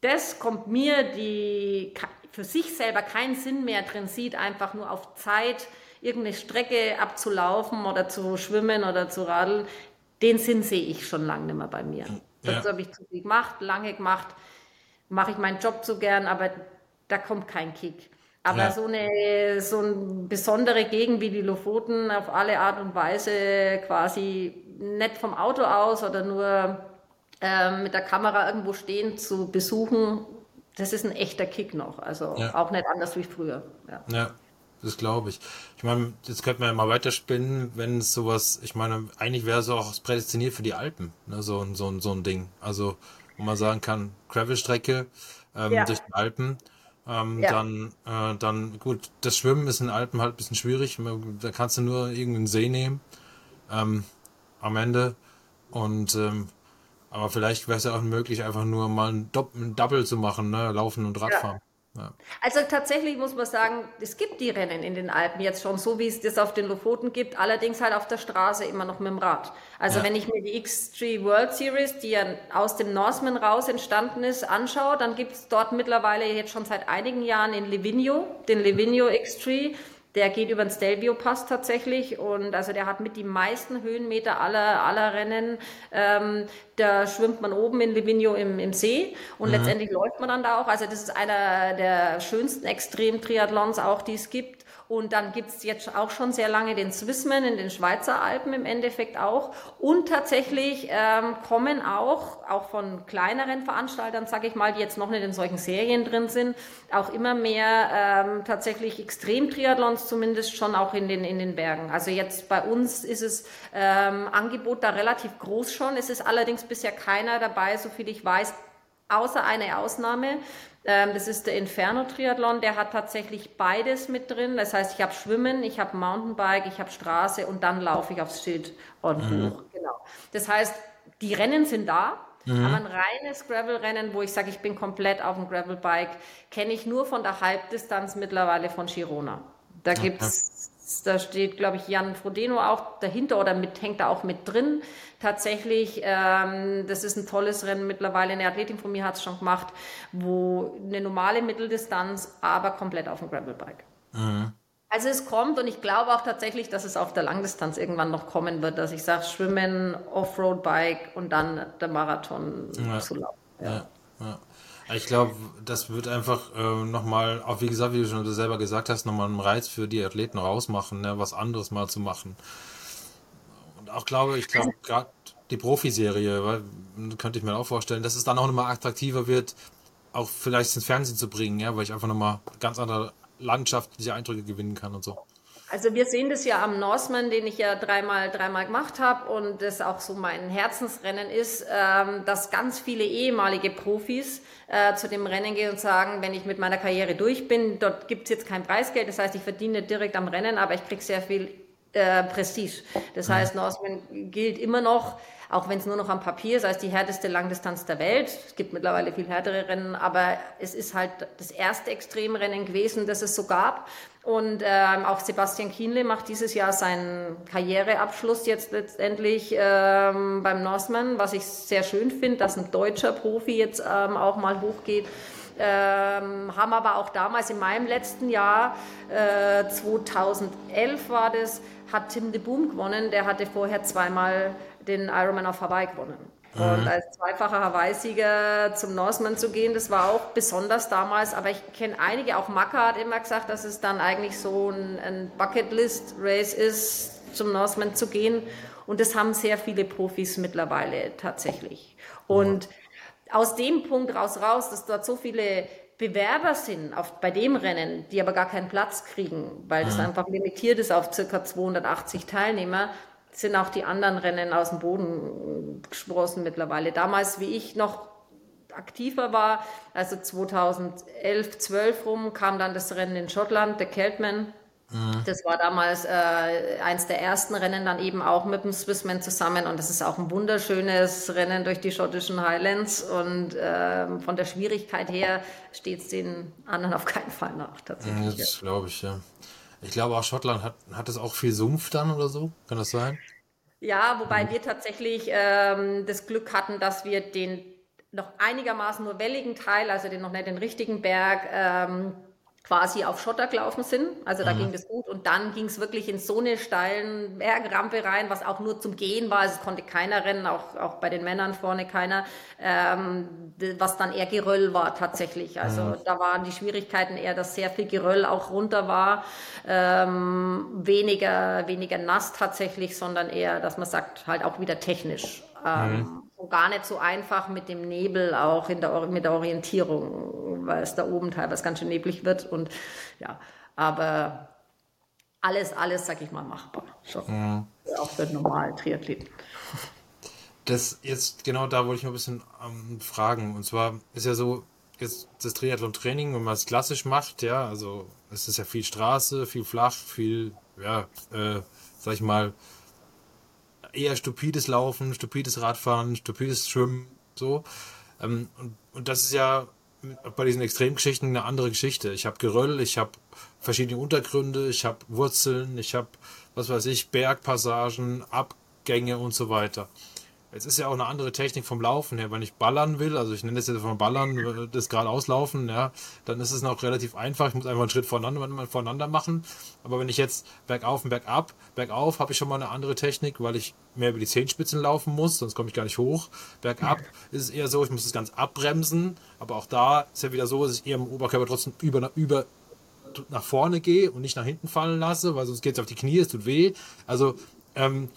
das kommt mir, die für sich selber keinen Sinn mehr drin sieht, einfach nur auf Zeit irgendeine Strecke abzulaufen oder zu schwimmen oder zu radeln. Den Sinn sehe ich schon lange nicht mehr bei mir. Ja. Das habe ich zu viel gemacht, lange gemacht, mache ich meinen Job zu gern, aber da kommt kein Kick. Aber ja. so, eine, so eine besondere Gegend wie die Lofoten auf alle Art und Weise quasi nicht vom Auto aus oder nur äh, mit der Kamera irgendwo stehen zu besuchen, das ist ein echter Kick noch. Also ja. auch nicht anders wie früher. Ja. ja. Das glaube ich. Ich meine, jetzt könnte man ja mal weiterspinnen, wenn es sowas, ich meine, eigentlich wäre es auch prädestiniert für die Alpen, ne, so, so, so ein Ding. Also, wo man sagen kann, Gravelstrecke ähm, ja. durch die Alpen ähm, ja. Dann, äh, dann, gut, das Schwimmen ist in den Alpen halt ein bisschen schwierig. Da kannst du nur irgendeinen See nehmen ähm, am Ende. Und ähm, aber vielleicht wäre es ja auch möglich, einfach nur mal ein, Double zu machen, ne? Laufen und Radfahren. Ja. Ja. Also tatsächlich muss man sagen, es gibt die Rennen in den Alpen jetzt schon, so wie es das auf den Lofoten gibt, allerdings halt auf der Straße immer noch mit dem Rad. Also ja. wenn ich mir die X3 World Series, die ja aus dem Norseman raus entstanden ist, anschaue, dann gibt es dort mittlerweile jetzt schon seit einigen Jahren in Livigno, den Livigno X3, der geht über den Stelvio Pass tatsächlich und also der hat mit die meisten Höhenmeter aller, aller Rennen. Ähm, da schwimmt man oben in Livigno im, im See und mhm. letztendlich läuft man dann da auch. Also das ist einer der schönsten Extrem-Triathlons auch, die es gibt. Und dann gibt's jetzt auch schon sehr lange den Swissman in den Schweizer Alpen im Endeffekt auch. Und tatsächlich ähm, kommen auch, auch von kleineren Veranstaltern, sage ich mal, die jetzt noch nicht in solchen Serien drin sind, auch immer mehr ähm, tatsächlich Extrem-Triathlons zumindest schon auch in den, in den Bergen. Also jetzt bei uns ist es ähm, Angebot da relativ groß schon. Es ist allerdings bisher keiner dabei, so viel ich weiß, außer eine Ausnahme. Ähm, das ist der Inferno Triathlon, der hat tatsächlich beides mit drin. Das heißt, ich habe Schwimmen, ich habe Mountainbike, ich habe Straße und dann laufe ich aufs Schild und mhm. hoch. Genau. Das heißt, die Rennen sind da. Mhm. Aber ein reines Gravel-Rennen, wo ich sage, ich bin komplett auf dem Gravelbike, kenne ich nur von der Halbdistanz mittlerweile von Girona. Da gibt's da steht, glaube ich, Jan Frodeno auch dahinter oder mit, hängt da auch mit drin. Tatsächlich, ähm, das ist ein tolles Rennen mittlerweile. Eine Athletin von mir hat es schon gemacht, wo eine normale Mitteldistanz, aber komplett auf dem Gravelbike. Mhm. Also es kommt und ich glaube auch tatsächlich, dass es auf der Langdistanz irgendwann noch kommen wird, dass ich sage, Schwimmen, Offroad-Bike und dann der Marathon ja. zu laufen. Ja. Ja. Ich glaube, das wird einfach äh, nochmal, auch wie gesagt, wie du schon selber gesagt hast, nochmal einen Reiz für die Athleten rausmachen, ne, was anderes mal zu machen. Auch glaube ich, glaube gerade die Profiserie, könnte ich mir auch vorstellen, dass es dann auch nochmal attraktiver wird, auch vielleicht ins Fernsehen zu bringen, ja, weil ich einfach nochmal ganz andere landschaftliche Eindrücke gewinnen kann und so. Also wir sehen das ja am Norseman, den ich ja dreimal, dreimal gemacht habe und das auch so mein Herzensrennen ist, ähm, dass ganz viele ehemalige Profis äh, zu dem Rennen gehen und sagen, wenn ich mit meiner Karriere durch bin, dort gibt es jetzt kein Preisgeld, das heißt, ich verdiene direkt am Rennen, aber ich kriege sehr viel äh, Prestige. Das mhm. heißt, Norseman gilt immer noch auch wenn es nur noch am Papier ist, als die härteste Langdistanz der Welt. Es gibt mittlerweile viel härtere Rennen, aber es ist halt das erste Extremrennen gewesen, das es so gab. Und ähm, auch Sebastian Kienle macht dieses Jahr seinen Karriereabschluss jetzt letztendlich ähm, beim Norseman, was ich sehr schön finde, dass ein deutscher Profi jetzt ähm, auch mal hochgeht. Ähm, haben aber auch damals in meinem letzten Jahr, äh, 2011 war das, hat Tim de Boom gewonnen. Der hatte vorher zweimal den Ironman auf Hawaii gewonnen. Mhm. Und als zweifacher Hawaii-Sieger zum Norseman zu gehen, das war auch besonders damals. Aber ich kenne einige, auch Maka hat immer gesagt, dass es dann eigentlich so ein, ein Bucketlist-Race ist, zum Norseman zu gehen. Und das haben sehr viele Profis mittlerweile tatsächlich. Und mhm. Aus dem Punkt raus, raus, dass dort so viele Bewerber sind auf, bei dem Rennen, die aber gar keinen Platz kriegen, weil das mhm. einfach limitiert ist auf circa 280 Teilnehmer, sind auch die anderen Rennen aus dem Boden gesprossen mittlerweile. Damals, wie ich noch aktiver war, also 2011, 12 rum, kam dann das Rennen in Schottland, der Keltman. Mhm. Das war damals äh, eins der ersten Rennen, dann eben auch mit dem Swissman zusammen. Und das ist auch ein wunderschönes Rennen durch die schottischen Highlands. Und äh, von der Schwierigkeit her steht es den anderen auf keinen Fall nach, tatsächlich. Das glaube ich, ja. Ich glaube auch Schottland hat, hat es auch viel Sumpf dann oder so. Kann das sein? Ja, wobei mhm. wir tatsächlich ähm, das Glück hatten, dass wir den noch einigermaßen nur welligen Teil, also den noch nicht den richtigen Berg, ähm, quasi auf Schotter gelaufen sind. Also da mhm. ging das gut. Und dann ging es wirklich in so eine steilen Bergrampe rein, was auch nur zum Gehen war. Also es konnte keiner rennen, auch, auch bei den Männern vorne keiner, ähm, was dann eher Geröll war tatsächlich. Also mhm. da waren die Schwierigkeiten eher, dass sehr viel Geröll auch runter war. Ähm, weniger, weniger nass tatsächlich, sondern eher, dass man sagt, halt auch wieder technisch. Ähm, mhm gar nicht so einfach mit dem Nebel auch in der, mit der Orientierung, weil es da oben teilweise ganz schön neblig wird und ja, aber alles, alles, sag ich mal, machbar. Schon. Mhm. Auch für normalen Triathleten. Das jetzt genau da wollte ich mal ein bisschen ähm, fragen. Und zwar ist ja so, jetzt das Triathlon-Training, wenn man es klassisch macht, ja, also es ist ja viel Straße, viel flach, viel, ja, äh, sag ich mal, eher stupides Laufen, stupides Radfahren, stupides Schwimmen, so. Ähm, und, und das ist ja bei diesen Extremgeschichten eine andere Geschichte. Ich habe Geröll, ich habe verschiedene Untergründe, ich habe Wurzeln, ich habe, was weiß ich, Bergpassagen, Abgänge und so weiter. Es ist ja auch eine andere Technik vom Laufen her. Wenn ich ballern will, also ich nenne das jetzt von Ballern, das gerade auslaufen, ja, dann ist es noch relativ einfach. Ich muss einfach einen Schritt voneinander, voneinander machen. Aber wenn ich jetzt bergauf und bergab, bergauf habe ich schon mal eine andere Technik, weil ich mehr über die Zehenspitzen laufen muss, sonst komme ich gar nicht hoch. Bergab ist es eher so, ich muss das ganz abbremsen. Aber auch da ist ja wieder so, dass ich eher im Oberkörper trotzdem über, über nach vorne gehe und nicht nach hinten fallen lasse, weil sonst geht es auf die Knie, es tut weh. Also ähm,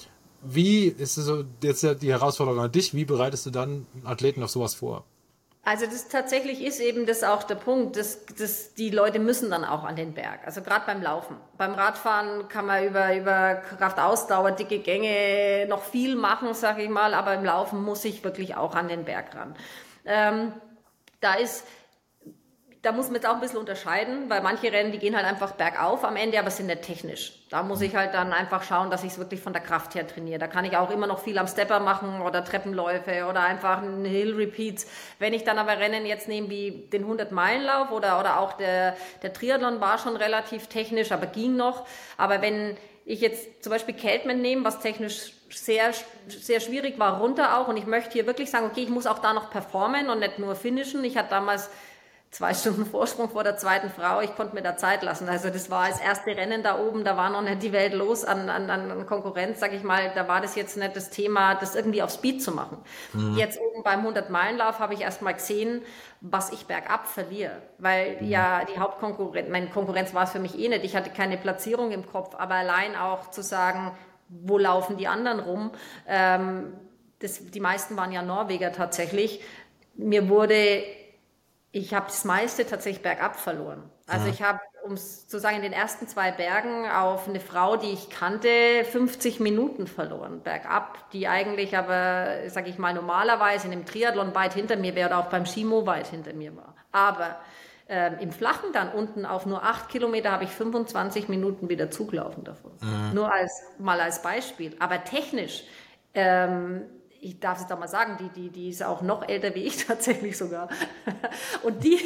wie ist so jetzt die Herausforderung an dich? Wie bereitest du dann Athleten auf sowas vor? Also das tatsächlich ist eben das auch der Punkt, dass, dass die Leute müssen dann auch an den Berg. Also gerade beim Laufen. Beim Radfahren kann man über, über Kraftausdauer, dicke Gänge noch viel machen, sage ich mal, aber im Laufen muss ich wirklich auch an den Berg ran. Ähm, da ist da muss man jetzt auch ein bisschen unterscheiden, weil manche Rennen, die gehen halt einfach bergauf am Ende, aber sind nicht technisch. Da muss ich halt dann einfach schauen, dass ich es wirklich von der Kraft her trainiere. Da kann ich auch immer noch viel am Stepper machen oder Treppenläufe oder einfach einen Hill Repeats. Wenn ich dann aber Rennen jetzt nehme wie den 100-Meilen-Lauf oder, oder auch der, der Triathlon war schon relativ technisch, aber ging noch. Aber wenn ich jetzt zum Beispiel Keltman nehme, was technisch sehr, sehr schwierig war, runter auch. Und ich möchte hier wirklich sagen, okay, ich muss auch da noch performen und nicht nur finishen. Ich hatte damals zwei Stunden Vorsprung vor der zweiten Frau. Ich konnte mir da Zeit lassen. Also das war das erste Rennen da oben. Da war noch nicht die Welt los an, an, an Konkurrenz, sag ich mal. Da war das jetzt nicht das Thema, das irgendwie auf Speed zu machen. Mhm. Jetzt oben beim 100-Meilen-Lauf habe ich erst mal gesehen, was ich bergab verliere. Weil mhm. ja die Hauptkonkurrenz, meine Konkurrenz war es für mich eh nicht. Ich hatte keine Platzierung im Kopf. Aber allein auch zu sagen, wo laufen die anderen rum? Ähm, das, die meisten waren ja Norweger tatsächlich. Mir wurde ich habe das meiste tatsächlich bergab verloren. Also ich habe um es zu sagen, in den ersten zwei Bergen auf eine Frau, die ich kannte, 50 Minuten verloren, bergab, die eigentlich aber, sage ich mal, normalerweise in einem Triathlon weit hinter mir wäre oder auch beim Skimo weit hinter mir war. Aber ähm, Im Flachen dann unten auf nur acht Kilometer habe ich 25 Minuten wieder zugelaufen davon. Mhm. Nur als, mal als Beispiel. Aber technisch, ähm, ich darf es da mal sagen, die, die, die ist auch noch älter wie ich tatsächlich sogar. und die,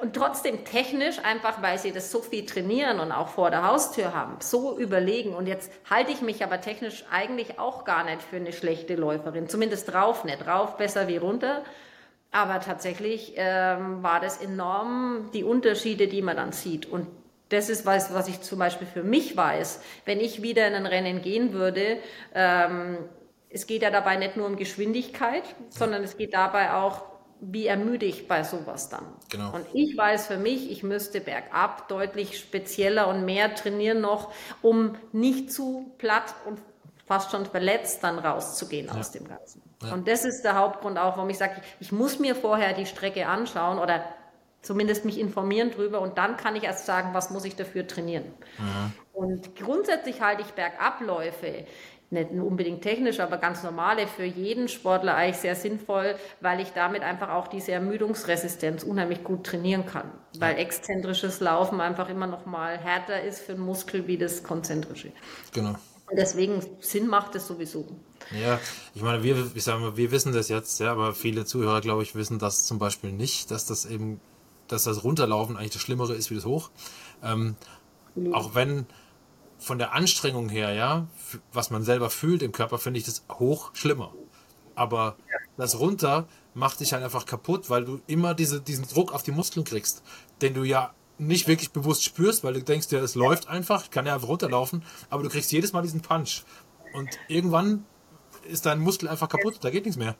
und trotzdem technisch, einfach weil sie das so viel trainieren und auch vor der Haustür haben, so überlegen. Und jetzt halte ich mich aber technisch eigentlich auch gar nicht für eine schlechte Läuferin. Zumindest drauf nicht. Drauf besser wie runter. Aber tatsächlich ähm, war das enorm, die Unterschiede, die man dann sieht. Und das ist was, was ich zum Beispiel für mich weiß. Wenn ich wieder in ein Rennen gehen würde, ähm, es geht ja dabei nicht nur um Geschwindigkeit, sondern es geht dabei auch, wie ermüde ich bei sowas dann. Genau. Und ich weiß für mich, ich müsste bergab deutlich spezieller und mehr trainieren noch, um nicht zu platt und fast schon verletzt dann rauszugehen ja. aus dem Ganzen. Ja. Und das ist der Hauptgrund auch, warum ich sage, ich muss mir vorher die Strecke anschauen oder zumindest mich informieren drüber und dann kann ich erst sagen, was muss ich dafür trainieren. Mhm. Und grundsätzlich halte ich Bergabläufe nicht unbedingt technisch, aber ganz normale für jeden Sportler eigentlich sehr sinnvoll, weil ich damit einfach auch diese Ermüdungsresistenz unheimlich gut trainieren kann, weil exzentrisches Laufen einfach immer noch mal härter ist für den Muskel wie das konzentrische. Genau. Deswegen Sinn macht es sowieso. Ja, ich meine, wir, ich sage mal, wir wissen das jetzt, ja, aber viele Zuhörer, glaube ich, wissen das zum Beispiel nicht, dass das eben, dass das Runterlaufen eigentlich das Schlimmere ist wie das Hoch. Ähm, mhm. Auch wenn von der Anstrengung her, ja, was man selber fühlt im Körper, finde ich das hoch schlimmer. Aber das runter macht dich halt einfach kaputt, weil du immer diese, diesen Druck auf die Muskeln kriegst, den du ja nicht wirklich bewusst spürst, weil du denkst ja, es läuft einfach, kann ja einfach runterlaufen, aber du kriegst jedes Mal diesen Punch. Und irgendwann ist dein Muskel einfach kaputt, da geht nichts mehr.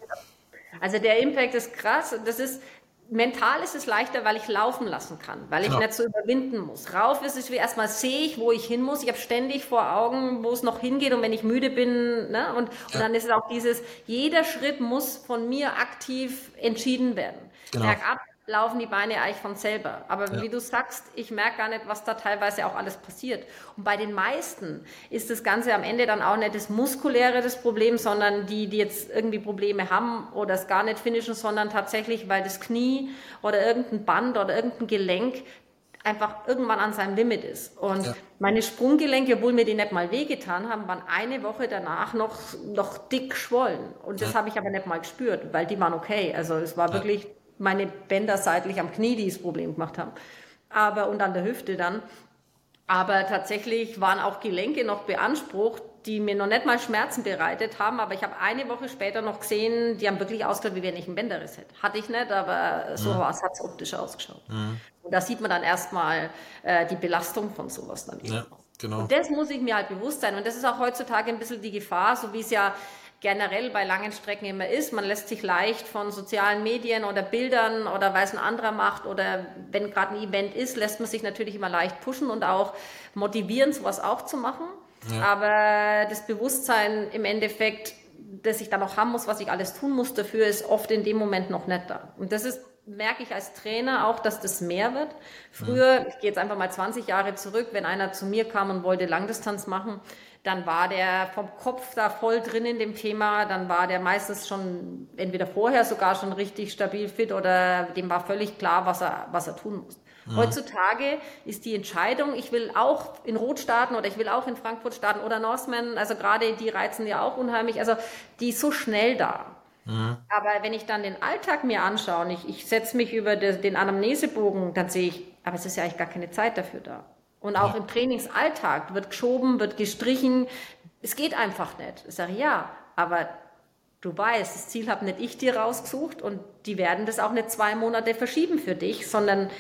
Also der Impact ist krass. Das ist, mental ist es leichter, weil ich laufen lassen kann, weil ich genau. nicht so überwinden muss. Rauf ist es wie erstmal sehe ich, wo ich hin muss. Ich habe ständig vor Augen, wo es noch hingeht und wenn ich müde bin, ne? und, ja. und dann ist es auch dieses, jeder Schritt muss von mir aktiv entschieden werden. Genau. Bergab laufen die Beine eigentlich von selber. Aber ja. wie du sagst, ich merke gar nicht, was da teilweise auch alles passiert. Und bei den meisten ist das Ganze am Ende dann auch nicht das Muskuläre das Problem, sondern die, die jetzt irgendwie Probleme haben oder es gar nicht finishen, sondern tatsächlich, weil das Knie oder irgendein Band oder irgendein Gelenk einfach irgendwann an seinem Limit ist. Und ja. meine Sprunggelenke, obwohl mir die nicht mal wehgetan haben, waren eine Woche danach noch, noch dick geschwollen. Und das ja. habe ich aber nicht mal gespürt, weil die waren okay. Also es war ja. wirklich meine Bänder seitlich am Knie, die das Problem gemacht haben. Aber, und an der Hüfte dann. Aber tatsächlich waren auch Gelenke noch beansprucht, die mir noch nicht mal Schmerzen bereitet haben. Aber ich habe eine Woche später noch gesehen, die haben wirklich ausgeschaut, wie wenn ich ein Bänderriss hätte. Hatte ich nicht, aber so mhm. hat es optisch ausgeschaut. Mhm. Und da sieht man dann erstmal äh, die Belastung von sowas dann eben. Ja, genau. Und das muss ich mir halt bewusst sein. Und das ist auch heutzutage ein bisschen die Gefahr, so wie es ja generell bei langen Strecken immer ist. Man lässt sich leicht von sozialen Medien oder Bildern oder weil es ein anderer macht oder wenn gerade ein Event ist, lässt man sich natürlich immer leicht pushen und auch motivieren, sowas auch zu machen. Ja. Aber das Bewusstsein im Endeffekt, das ich dann noch haben muss, was ich alles tun muss dafür, ist oft in dem Moment noch nicht da. Und das ist merke ich als Trainer auch, dass das mehr wird. Früher, ich gehe jetzt einfach mal 20 Jahre zurück, wenn einer zu mir kam und wollte Langdistanz machen, dann war der vom Kopf da voll drin in dem Thema, dann war der meistens schon entweder vorher sogar schon richtig stabil fit oder dem war völlig klar, was er, was er tun muss. Mhm. Heutzutage ist die Entscheidung, ich will auch in Rot starten oder ich will auch in Frankfurt starten oder Norseman, also gerade die reizen ja auch unheimlich, also die ist so schnell da. Mhm. Aber wenn ich dann den Alltag mir anschaue und ich, ich setze mich über den Anamnesebogen, dann sehe ich, aber es ist ja eigentlich gar keine Zeit dafür da. Und auch ja. im Trainingsalltag wird geschoben, wird gestrichen. Es geht einfach nicht. Ich sage, ja, aber du weißt, das Ziel habe nicht ich dir rausgesucht und die werden das auch nicht zwei Monate verschieben für dich, sondern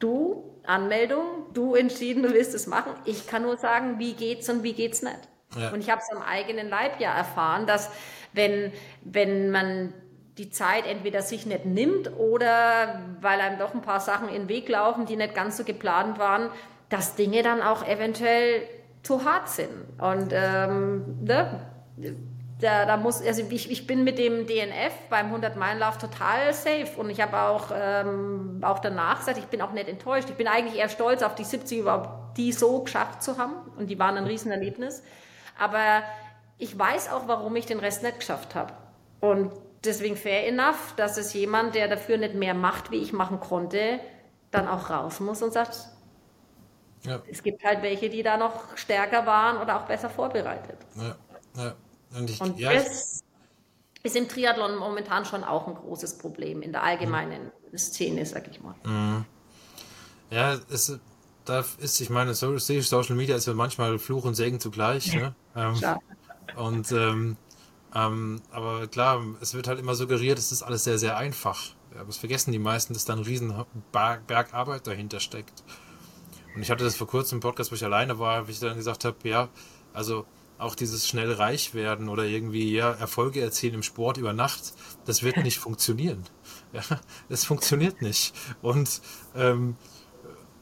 du, Anmeldung, du entschieden, du willst es machen. Ich kann nur sagen, wie geht's und wie geht's nicht. Ja. Und ich habe es am eigenen Leib ja erfahren, dass wenn, wenn man die Zeit entweder sich nicht nimmt oder weil einem doch ein paar Sachen in den Weg laufen, die nicht ganz so geplant waren, dass Dinge dann auch eventuell zu hart sind. Und ähm, ne? da, da muss, also ich, ich bin mit dem DNF beim 100-Meilen-Lauf total safe und ich habe auch, ähm, auch danach gesagt, ich bin auch nicht enttäuscht. Ich bin eigentlich eher stolz auf die 70 überhaupt, die so geschafft zu haben und die waren ein Riesenerlebnis. Aber ich weiß auch, warum ich den Rest nicht geschafft habe. Und deswegen fair enough, dass es jemand, der dafür nicht mehr macht, wie ich machen konnte, dann auch raus muss und sagt, ja. es gibt halt welche, die da noch stärker waren oder auch besser vorbereitet. Ja, ja. Und, ich, und das ist im Triathlon momentan schon auch ein großes Problem in der allgemeinen. Szene, sag ich mal. Mhm. Ja, es da ist, ich meine, Social Media ist ja manchmal Fluch und Segen zugleich. Ne? Ähm, und ähm, ähm, aber klar, es wird halt immer suggeriert, es ist alles sehr, sehr einfach. Aber es vergessen die meisten, dass da ein riesen Berg Arbeit dahinter steckt. Und ich hatte das vor kurzem im Podcast, wo ich alleine war, wie ich dann gesagt habe, ja, also auch dieses schnell reich werden oder irgendwie ja, Erfolge erzielen im Sport über Nacht, das wird nicht funktionieren. Ja, es funktioniert nicht. Und ähm,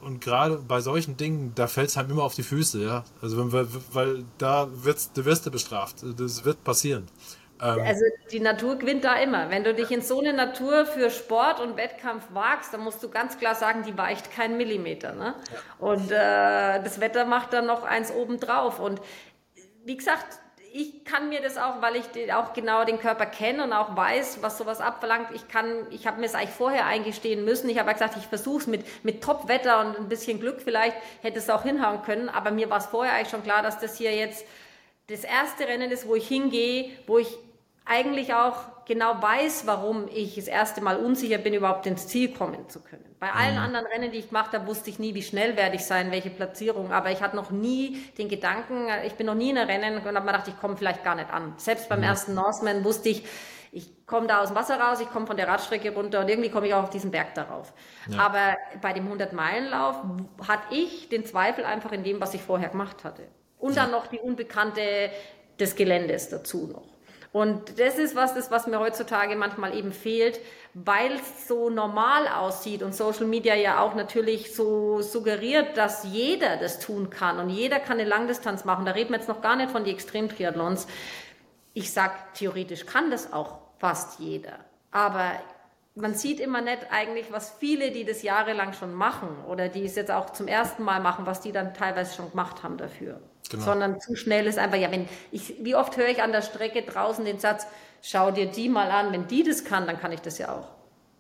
und gerade bei solchen Dingen, da fällt es halt immer auf die Füße, ja. Also wenn wir, weil da wird's, du wirst du bestraft. Das wird passieren. Ähm, also die Natur gewinnt da immer. Wenn du dich in so eine Natur für Sport und Wettkampf wagst, dann musst du ganz klar sagen, die weicht keinen Millimeter. Ne? Und äh, das Wetter macht dann noch eins obendrauf. Und wie gesagt, ich kann mir das auch, weil ich auch genau den Körper kenne und auch weiß, was sowas abverlangt. Ich kann, ich habe mir es eigentlich vorher eingestehen müssen. Ich habe gesagt, ich versuche es mit, mit Top-Wetter und ein bisschen Glück vielleicht, hätte es auch hinhauen können. Aber mir war es vorher eigentlich schon klar, dass das hier jetzt das erste Rennen ist, wo ich hingehe, wo ich eigentlich auch genau weiß, warum ich das erste Mal unsicher bin, überhaupt ins Ziel kommen zu können. Bei allen mhm. anderen Rennen, die ich gemacht habe, wusste ich nie, wie schnell werde ich sein, welche Platzierung. Aber ich hatte noch nie den Gedanken, ich bin noch nie in einem Rennen und habe mir gedacht, ich komme vielleicht gar nicht an. Selbst beim mhm. ersten Norseman wusste ich, ich komme da aus dem Wasser raus, ich komme von der Radstrecke runter und irgendwie komme ich auch auf diesen Berg darauf. Ja. Aber bei dem 100-Meilen-Lauf hatte ich den Zweifel einfach in dem, was ich vorher gemacht hatte. Und dann noch die Unbekannte des Geländes dazu noch. Und das ist was, das, was mir heutzutage manchmal eben fehlt, weil es so normal aussieht und Social Media ja auch natürlich so suggeriert, dass jeder das tun kann und jeder kann eine Langdistanz machen. Da reden wir jetzt noch gar nicht von den Extremtriathlons. Ich sag, theoretisch kann das auch fast jeder. Aber man sieht immer nicht eigentlich, was viele, die das jahrelang schon machen oder die es jetzt auch zum ersten Mal machen, was die dann teilweise schon gemacht haben dafür. Genau. Sondern zu schnell ist einfach, ja, wenn ich, wie oft höre ich an der Strecke draußen den Satz, schau dir die mal an, wenn die das kann, dann kann ich das ja auch.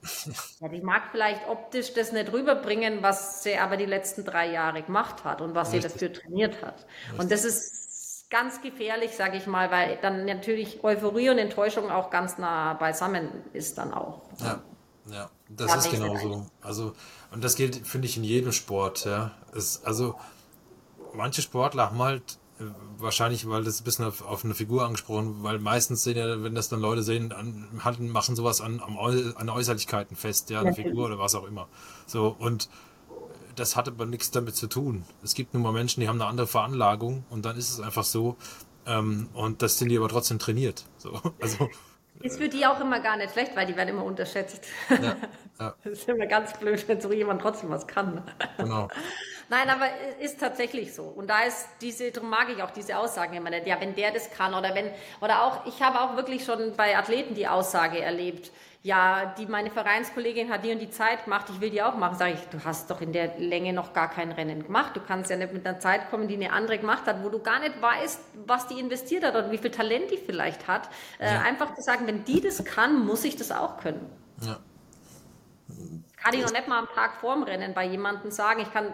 ja, die mag vielleicht optisch das nicht rüberbringen, was sie aber die letzten drei Jahre gemacht hat und was Richtig. sie dafür trainiert hat. Richtig. Und das ist ganz gefährlich, sage ich mal, weil dann natürlich Euphorie und Enttäuschung auch ganz nah beisammen ist dann auch. Ja, ja, das ja, ist genauso. Also, und das gilt, finde ich, in jedem Sport, ja. Es, also, manche Sportler haben halt äh, wahrscheinlich, weil das ein bisschen auf, auf eine Figur angesprochen, weil meistens sehen ja, wenn das dann Leute sehen, an, machen sowas an, an Äußerlichkeiten fest, ja, eine. Figur oder was auch immer. So, und das hat aber nichts damit zu tun. Es gibt nun mal Menschen, die haben eine andere Veranlagung und dann ist es einfach so, ähm, und das sind die aber trotzdem trainiert. So, also, ist für die auch immer gar nicht schlecht, weil die werden immer unterschätzt. Ja, ja. Das ist immer ganz blöd, wenn so jemand trotzdem was kann. Genau. Nein, aber ist tatsächlich so. Und da ist diese, darum mag ich auch diese Aussagen immer nicht. Ja, wenn der das kann oder wenn, oder auch, ich habe auch wirklich schon bei Athleten die Aussage erlebt. Ja, die, meine Vereinskollegin hat die und die Zeit gemacht, ich will die auch machen. Sage ich, du hast doch in der Länge noch gar kein Rennen gemacht. Du kannst ja nicht mit einer Zeit kommen, die eine andere gemacht hat, wo du gar nicht weißt, was die investiert hat oder wie viel Talent die vielleicht hat. Äh, ja. Einfach zu sagen, wenn die das kann, muss ich das auch können. Ja. Kann ich noch nicht mal am Tag vorm Rennen bei jemandem sagen. Ich kann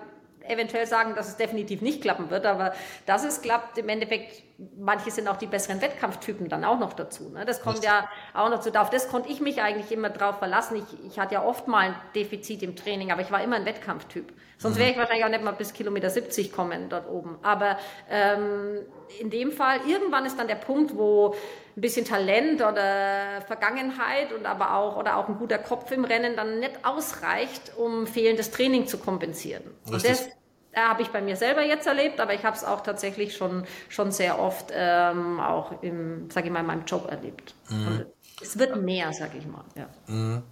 eventuell sagen, dass es definitiv nicht klappen wird, aber dass es klappt, im Endeffekt, manche sind auch die besseren Wettkampftypen dann auch noch dazu. Ne? Das kommt ja auch noch zu. Auf das konnte ich mich eigentlich immer drauf verlassen. Ich, ich hatte ja oft mal ein Defizit im Training, aber ich war immer ein Wettkampftyp. Sonst wäre ich wahrscheinlich auch nicht mal bis Kilometer 70 kommen dort oben. Aber ähm, in dem Fall, irgendwann ist dann der Punkt, wo ein bisschen Talent oder Vergangenheit und aber auch oder auch ein guter Kopf im Rennen dann nicht ausreicht, um fehlendes Training zu kompensieren. Richtig. Und das habe ich bei mir selber jetzt erlebt, aber ich habe es auch tatsächlich schon schon sehr oft ähm, auch im, sage ich mal, in meinem Job erlebt. Mhm. es wird mehr, sage ich mal. Ja. Mhm.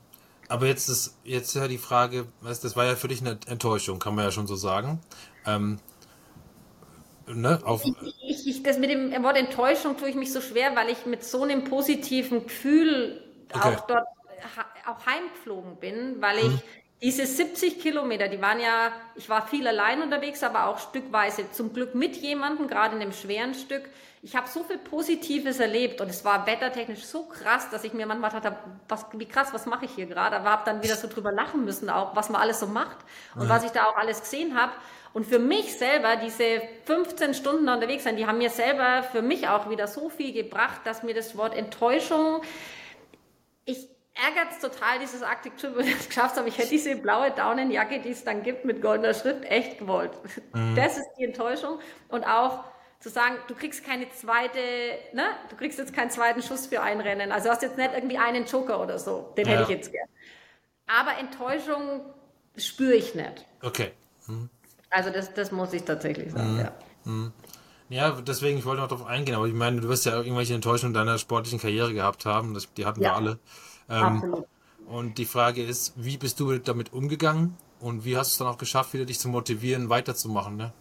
Aber jetzt ist jetzt ja die Frage, das war ja für dich eine Enttäuschung, kann man ja schon so sagen. Ähm, ne, auf. Ich, ich, das mit dem Wort Enttäuschung tue ich mich so schwer, weil ich mit so einem positiven Gefühl okay. auch dort auch heimgeflogen bin, weil ich hm. Diese 70 Kilometer, die waren ja, ich war viel allein unterwegs, aber auch stückweise zum Glück mit jemandem, gerade in dem schweren Stück. Ich habe so viel Positives erlebt und es war wettertechnisch so krass, dass ich mir manchmal dachte, was, wie krass, was mache ich hier gerade? Aber habe dann wieder so drüber lachen müssen, auch was man alles so macht und ja. was ich da auch alles gesehen habe. Und für mich selber, diese 15 Stunden unterwegs sein, die haben mir selber für mich auch wieder so viel gebracht, dass mir das Wort Enttäuschung, ärgert es total, dieses Arctic Trip, wenn ich es geschafft habe. Ich hätte diese blaue Daunenjacke, die es dann gibt mit goldener Schrift, echt gewollt. Mhm. Das ist die Enttäuschung. Und auch zu sagen, du kriegst keine zweite, ne? Du kriegst jetzt keinen zweiten Schuss für ein Rennen. Also hast jetzt nicht irgendwie einen Joker oder so. Den ja. hätte ich jetzt gern. Aber Enttäuschung spüre ich nicht. Okay. Mhm. Also das, das muss ich tatsächlich sagen, mhm. ja. Mhm. Ja, deswegen, ich wollte noch darauf eingehen, aber ich meine, du wirst ja irgendwelche Enttäuschungen deiner sportlichen Karriere gehabt haben, das, die hatten ja. wir alle. Ähm, Absolut. Und die Frage ist, wie bist du damit umgegangen und wie hast du es dann auch geschafft, wieder dich zu motivieren, weiterzumachen? Ne?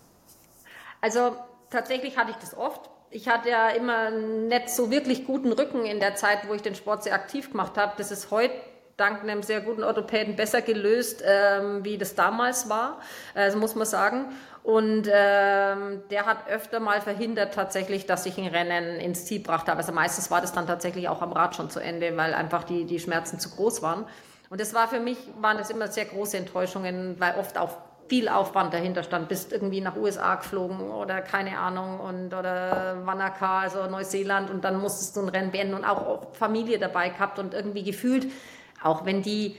Also tatsächlich hatte ich das oft. Ich hatte ja immer nicht so wirklich guten Rücken in der Zeit, wo ich den Sport sehr aktiv gemacht habe. Das ist heute dank einem sehr guten Orthopäden besser gelöst, ähm, wie das damals war, äh, muss man sagen. Und ähm, der hat öfter mal verhindert tatsächlich, dass ich ein Rennen ins Ziel brachte. Also meistens war das dann tatsächlich auch am Rad schon zu Ende, weil einfach die, die Schmerzen zu groß waren. Und das war für mich, waren das immer sehr große Enttäuschungen, weil oft auch viel Aufwand dahinter stand. Bist irgendwie nach USA geflogen oder keine Ahnung und oder Wanaka, also Neuseeland und dann musstest du ein Rennen beenden und auch Familie dabei gehabt und irgendwie gefühlt, auch wenn die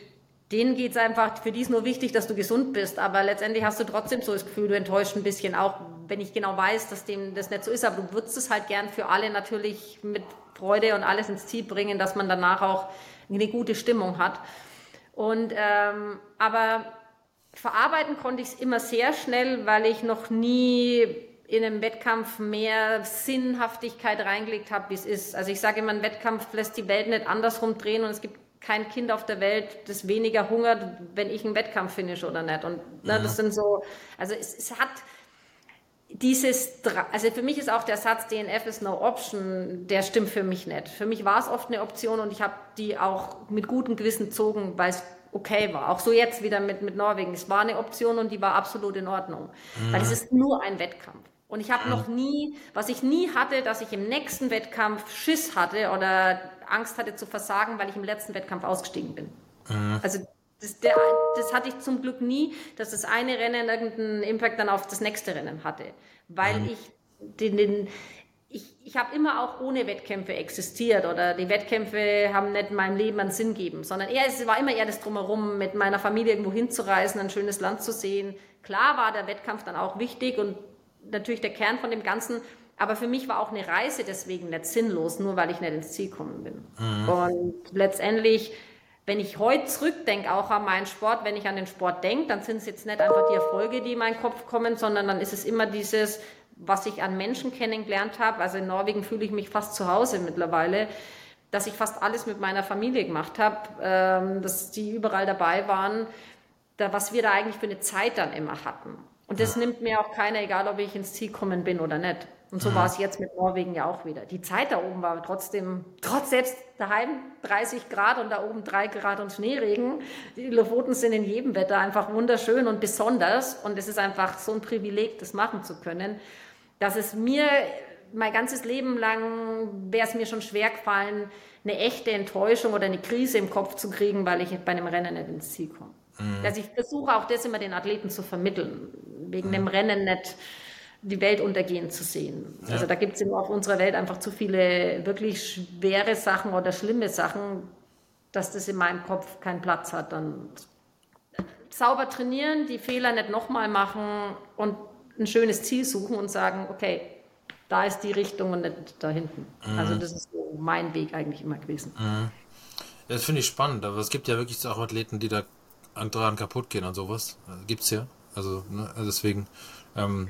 denen geht es einfach, für die ist nur wichtig, dass du gesund bist, aber letztendlich hast du trotzdem so das Gefühl, du enttäuscht ein bisschen, auch wenn ich genau weiß, dass dem das nicht so ist, aber du würdest es halt gern für alle natürlich mit Freude und alles ins Ziel bringen, dass man danach auch eine gute Stimmung hat. Und ähm, aber verarbeiten konnte ich es immer sehr schnell, weil ich noch nie in einem Wettkampf mehr Sinnhaftigkeit reingelegt habe, wie es ist. Also ich sage immer, ein Wettkampf lässt die Welt nicht andersrum drehen und es gibt kein Kind auf der Welt, das weniger hungert, wenn ich einen Wettkampf finish oder nicht. Und ne, mhm. das sind so, also es, es, hat dieses, also für mich ist auch der Satz DNF ist no option, der stimmt für mich nicht. Für mich war es oft eine Option und ich habe die auch mit gutem Gewissen gezogen, weil es okay war. Auch so jetzt wieder mit, mit Norwegen. Es war eine Option und die war absolut in Ordnung. Mhm. Weil es ist nur ein Wettkampf. Und ich habe noch nie, was ich nie hatte, dass ich im nächsten Wettkampf Schiss hatte oder Angst hatte zu versagen, weil ich im letzten Wettkampf ausgestiegen bin. Mhm. Also das, der, das hatte ich zum Glück nie, dass das eine Rennen irgendeinen Impact dann auf das nächste Rennen hatte. Weil mhm. ich den, den ich, ich habe immer auch ohne Wettkämpfe existiert oder die Wettkämpfe haben nicht meinem Leben einen Sinn gegeben, sondern eher, es war immer eher das Drumherum, mit meiner Familie irgendwo hinzureisen, ein schönes Land zu sehen. Klar war der Wettkampf dann auch wichtig und natürlich der Kern von dem Ganzen. Aber für mich war auch eine Reise deswegen nicht sinnlos, nur weil ich nicht ins Ziel gekommen bin. Mhm. Und letztendlich, wenn ich heute zurückdenke, auch an meinen Sport, wenn ich an den Sport denke, dann sind es jetzt nicht einfach die Erfolge, die in meinen Kopf kommen, sondern dann ist es immer dieses, was ich an Menschen kennengelernt habe. Also in Norwegen fühle ich mich fast zu Hause mittlerweile, dass ich fast alles mit meiner Familie gemacht habe, ähm, dass die überall dabei waren, da, was wir da eigentlich für eine Zeit dann immer hatten. Und das nimmt mir auch keiner, egal ob ich ins Ziel kommen bin oder nicht. Und so mhm. war es jetzt mit Norwegen ja auch wieder. Die Zeit da oben war trotzdem, trotz selbst daheim 30 Grad und da oben 3 Grad und Schneeregen. Die Lofoten sind in jedem Wetter einfach wunderschön und besonders. Und es ist einfach so ein Privileg, das machen zu können, dass es mir mein ganzes Leben lang wäre es mir schon schwer gefallen, eine echte Enttäuschung oder eine Krise im Kopf zu kriegen, weil ich bei einem Rennen nicht ins Ziel komme. Mhm. Also ich versuche auch das immer den Athleten zu vermitteln, wegen mhm. dem Rennen nicht die Welt untergehen zu sehen. Ja. Also da gibt es auf unserer Welt einfach zu viele wirklich schwere Sachen oder schlimme Sachen, dass das in meinem Kopf keinen Platz hat. Dann sauber trainieren, die Fehler nicht nochmal machen und ein schönes Ziel suchen und sagen, okay, da ist die Richtung und nicht da hinten. Mhm. Also das ist so mein Weg eigentlich immer gewesen. Mhm. Das finde ich spannend, aber es gibt ja wirklich auch Athleten, die da daran kaputt gehen und sowas. Gibt's ja. Also, ne, also deswegen ähm,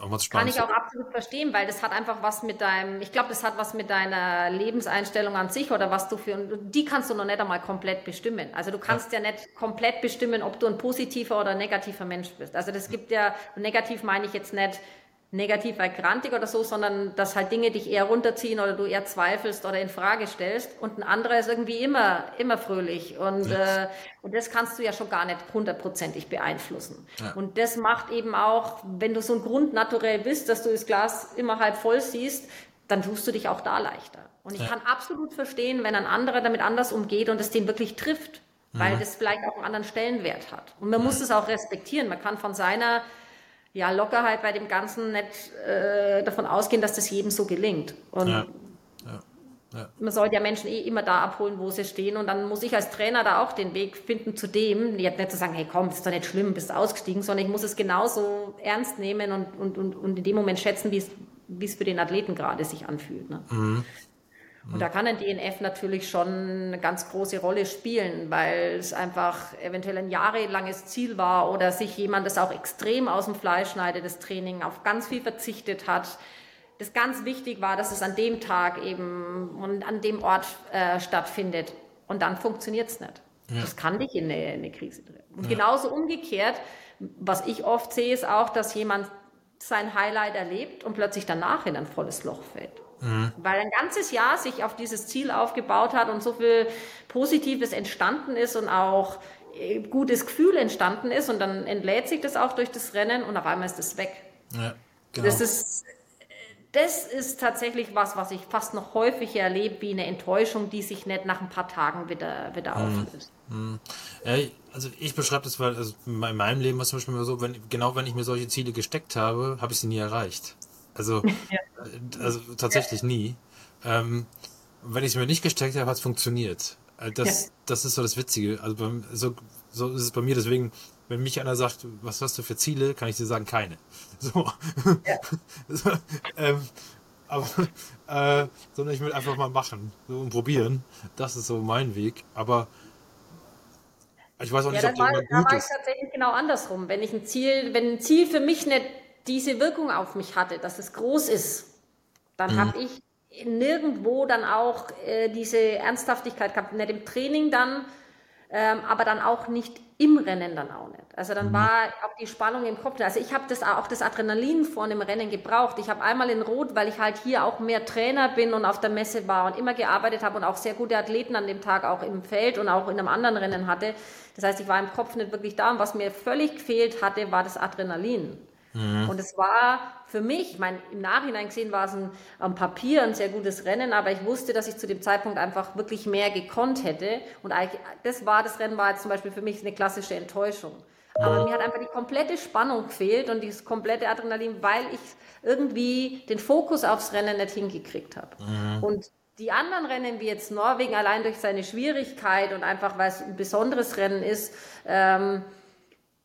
auch was. Kann ich auch absolut verstehen, weil das hat einfach was mit deinem, ich glaube, das hat was mit deiner Lebenseinstellung an sich oder was du für, die kannst du noch nicht einmal komplett bestimmen. Also du kannst ja, ja nicht komplett bestimmen, ob du ein positiver oder negativer Mensch bist. Also das gibt ja, negativ meine ich jetzt nicht, negativ weil grantig oder so, sondern dass halt Dinge dich eher runterziehen oder du eher zweifelst oder in Frage stellst. Und ein anderer ist irgendwie immer, immer fröhlich. Und, ja. äh, und das kannst du ja schon gar nicht hundertprozentig beeinflussen. Ja. Und das macht eben auch, wenn du so ein Grundnaturell bist, dass du das Glas immer halb voll siehst, dann tust du dich auch da leichter. Und ich ja. kann absolut verstehen, wenn ein anderer damit anders umgeht und es den wirklich trifft, weil mhm. das vielleicht auch einen anderen Stellenwert hat. Und man mhm. muss es auch respektieren. Man kann von seiner ja, Lockerheit bei dem Ganzen nicht äh, davon ausgehen, dass das jedem so gelingt. Und ja. Ja. Ja. man sollte ja Menschen eh immer da abholen, wo sie stehen. Und dann muss ich als Trainer da auch den Weg finden zu dem, nicht zu sagen, hey komm, ist doch nicht schlimm, bist ausgestiegen, sondern ich muss es genauso ernst nehmen und, und, und, und in dem Moment schätzen, wie es, wie es für den Athleten gerade sich anfühlt. Ne? Mhm. Und da kann ein DNF natürlich schon eine ganz große Rolle spielen, weil es einfach eventuell ein jahrelanges Ziel war oder sich jemand das auch extrem aus dem Fleisch schneidet, das Training, auf ganz viel verzichtet hat. Das ganz wichtig war, dass es an dem Tag eben und an dem Ort äh, stattfindet. Und dann funktioniert es nicht. Ja. Das kann dich in eine, eine Krise drehen. Und ja. genauso umgekehrt, was ich oft sehe, ist auch, dass jemand sein Highlight erlebt und plötzlich danach in ein volles Loch fällt. Mhm. Weil ein ganzes Jahr sich auf dieses Ziel aufgebaut hat und so viel Positives entstanden ist und auch äh, gutes Gefühl entstanden ist und dann entlädt sich das auch durch das Rennen und auf einmal ist das weg. Ja, genau. Das ist das ist tatsächlich was, was ich fast noch häufiger erlebe, wie eine Enttäuschung, die sich nicht nach ein paar Tagen wieder, wieder mhm. auflöst. Mhm. Ja, also ich beschreibe das, weil also in meinem Leben war es zum Beispiel immer so, wenn, genau wenn ich mir solche Ziele gesteckt habe, habe ich sie nie erreicht. Also, ja. Äh, also tatsächlich ja. nie. Ähm, wenn ich es mir nicht gesteckt habe, hat es funktioniert. Äh, das, ja. das ist so das Witzige. Also beim, so, so ist es bei mir. Deswegen, wenn mich einer sagt, was hast du für Ziele, kann ich dir sagen, keine. So. so ähm, aber, äh, sondern ich will einfach mal machen so, und probieren. Das ist so mein Weg. Aber ich weiß auch nicht, ja, ob das war, da war ich tatsächlich genau andersrum. Wenn ich ein Ziel, wenn ein Ziel für mich nicht diese Wirkung auf mich hatte, dass es groß ist, dann mhm. habe ich nirgendwo dann auch äh, diese Ernsthaftigkeit gehabt. Nicht im Training dann, ähm, aber dann auch nicht im Rennen dann auch nicht. Also dann mhm. war auch die Spannung im Kopf. Also ich habe das auch das Adrenalin vor einem Rennen gebraucht. Ich habe einmal in Rot, weil ich halt hier auch mehr Trainer bin und auf der Messe war und immer gearbeitet habe und auch sehr gute Athleten an dem Tag auch im Feld und auch in einem anderen Rennen hatte. Das heißt, ich war im Kopf nicht wirklich da und was mir völlig gefehlt hatte, war das Adrenalin. Mhm. Und es war für mich, ich meine, im Nachhinein gesehen war es ein, am Papier ein sehr gutes Rennen, aber ich wusste, dass ich zu dem Zeitpunkt einfach wirklich mehr gekonnt hätte. Und eigentlich, das war, das Rennen war jetzt zum Beispiel für mich eine klassische Enttäuschung. Aber mir hat einfach die komplette Spannung gefehlt und das komplette Adrenalin, weil ich irgendwie den Fokus aufs Rennen nicht hingekriegt habe. Mhm. Und die anderen Rennen, wie jetzt Norwegen, allein durch seine Schwierigkeit und einfach, weil es ein besonderes Rennen ist, ähm,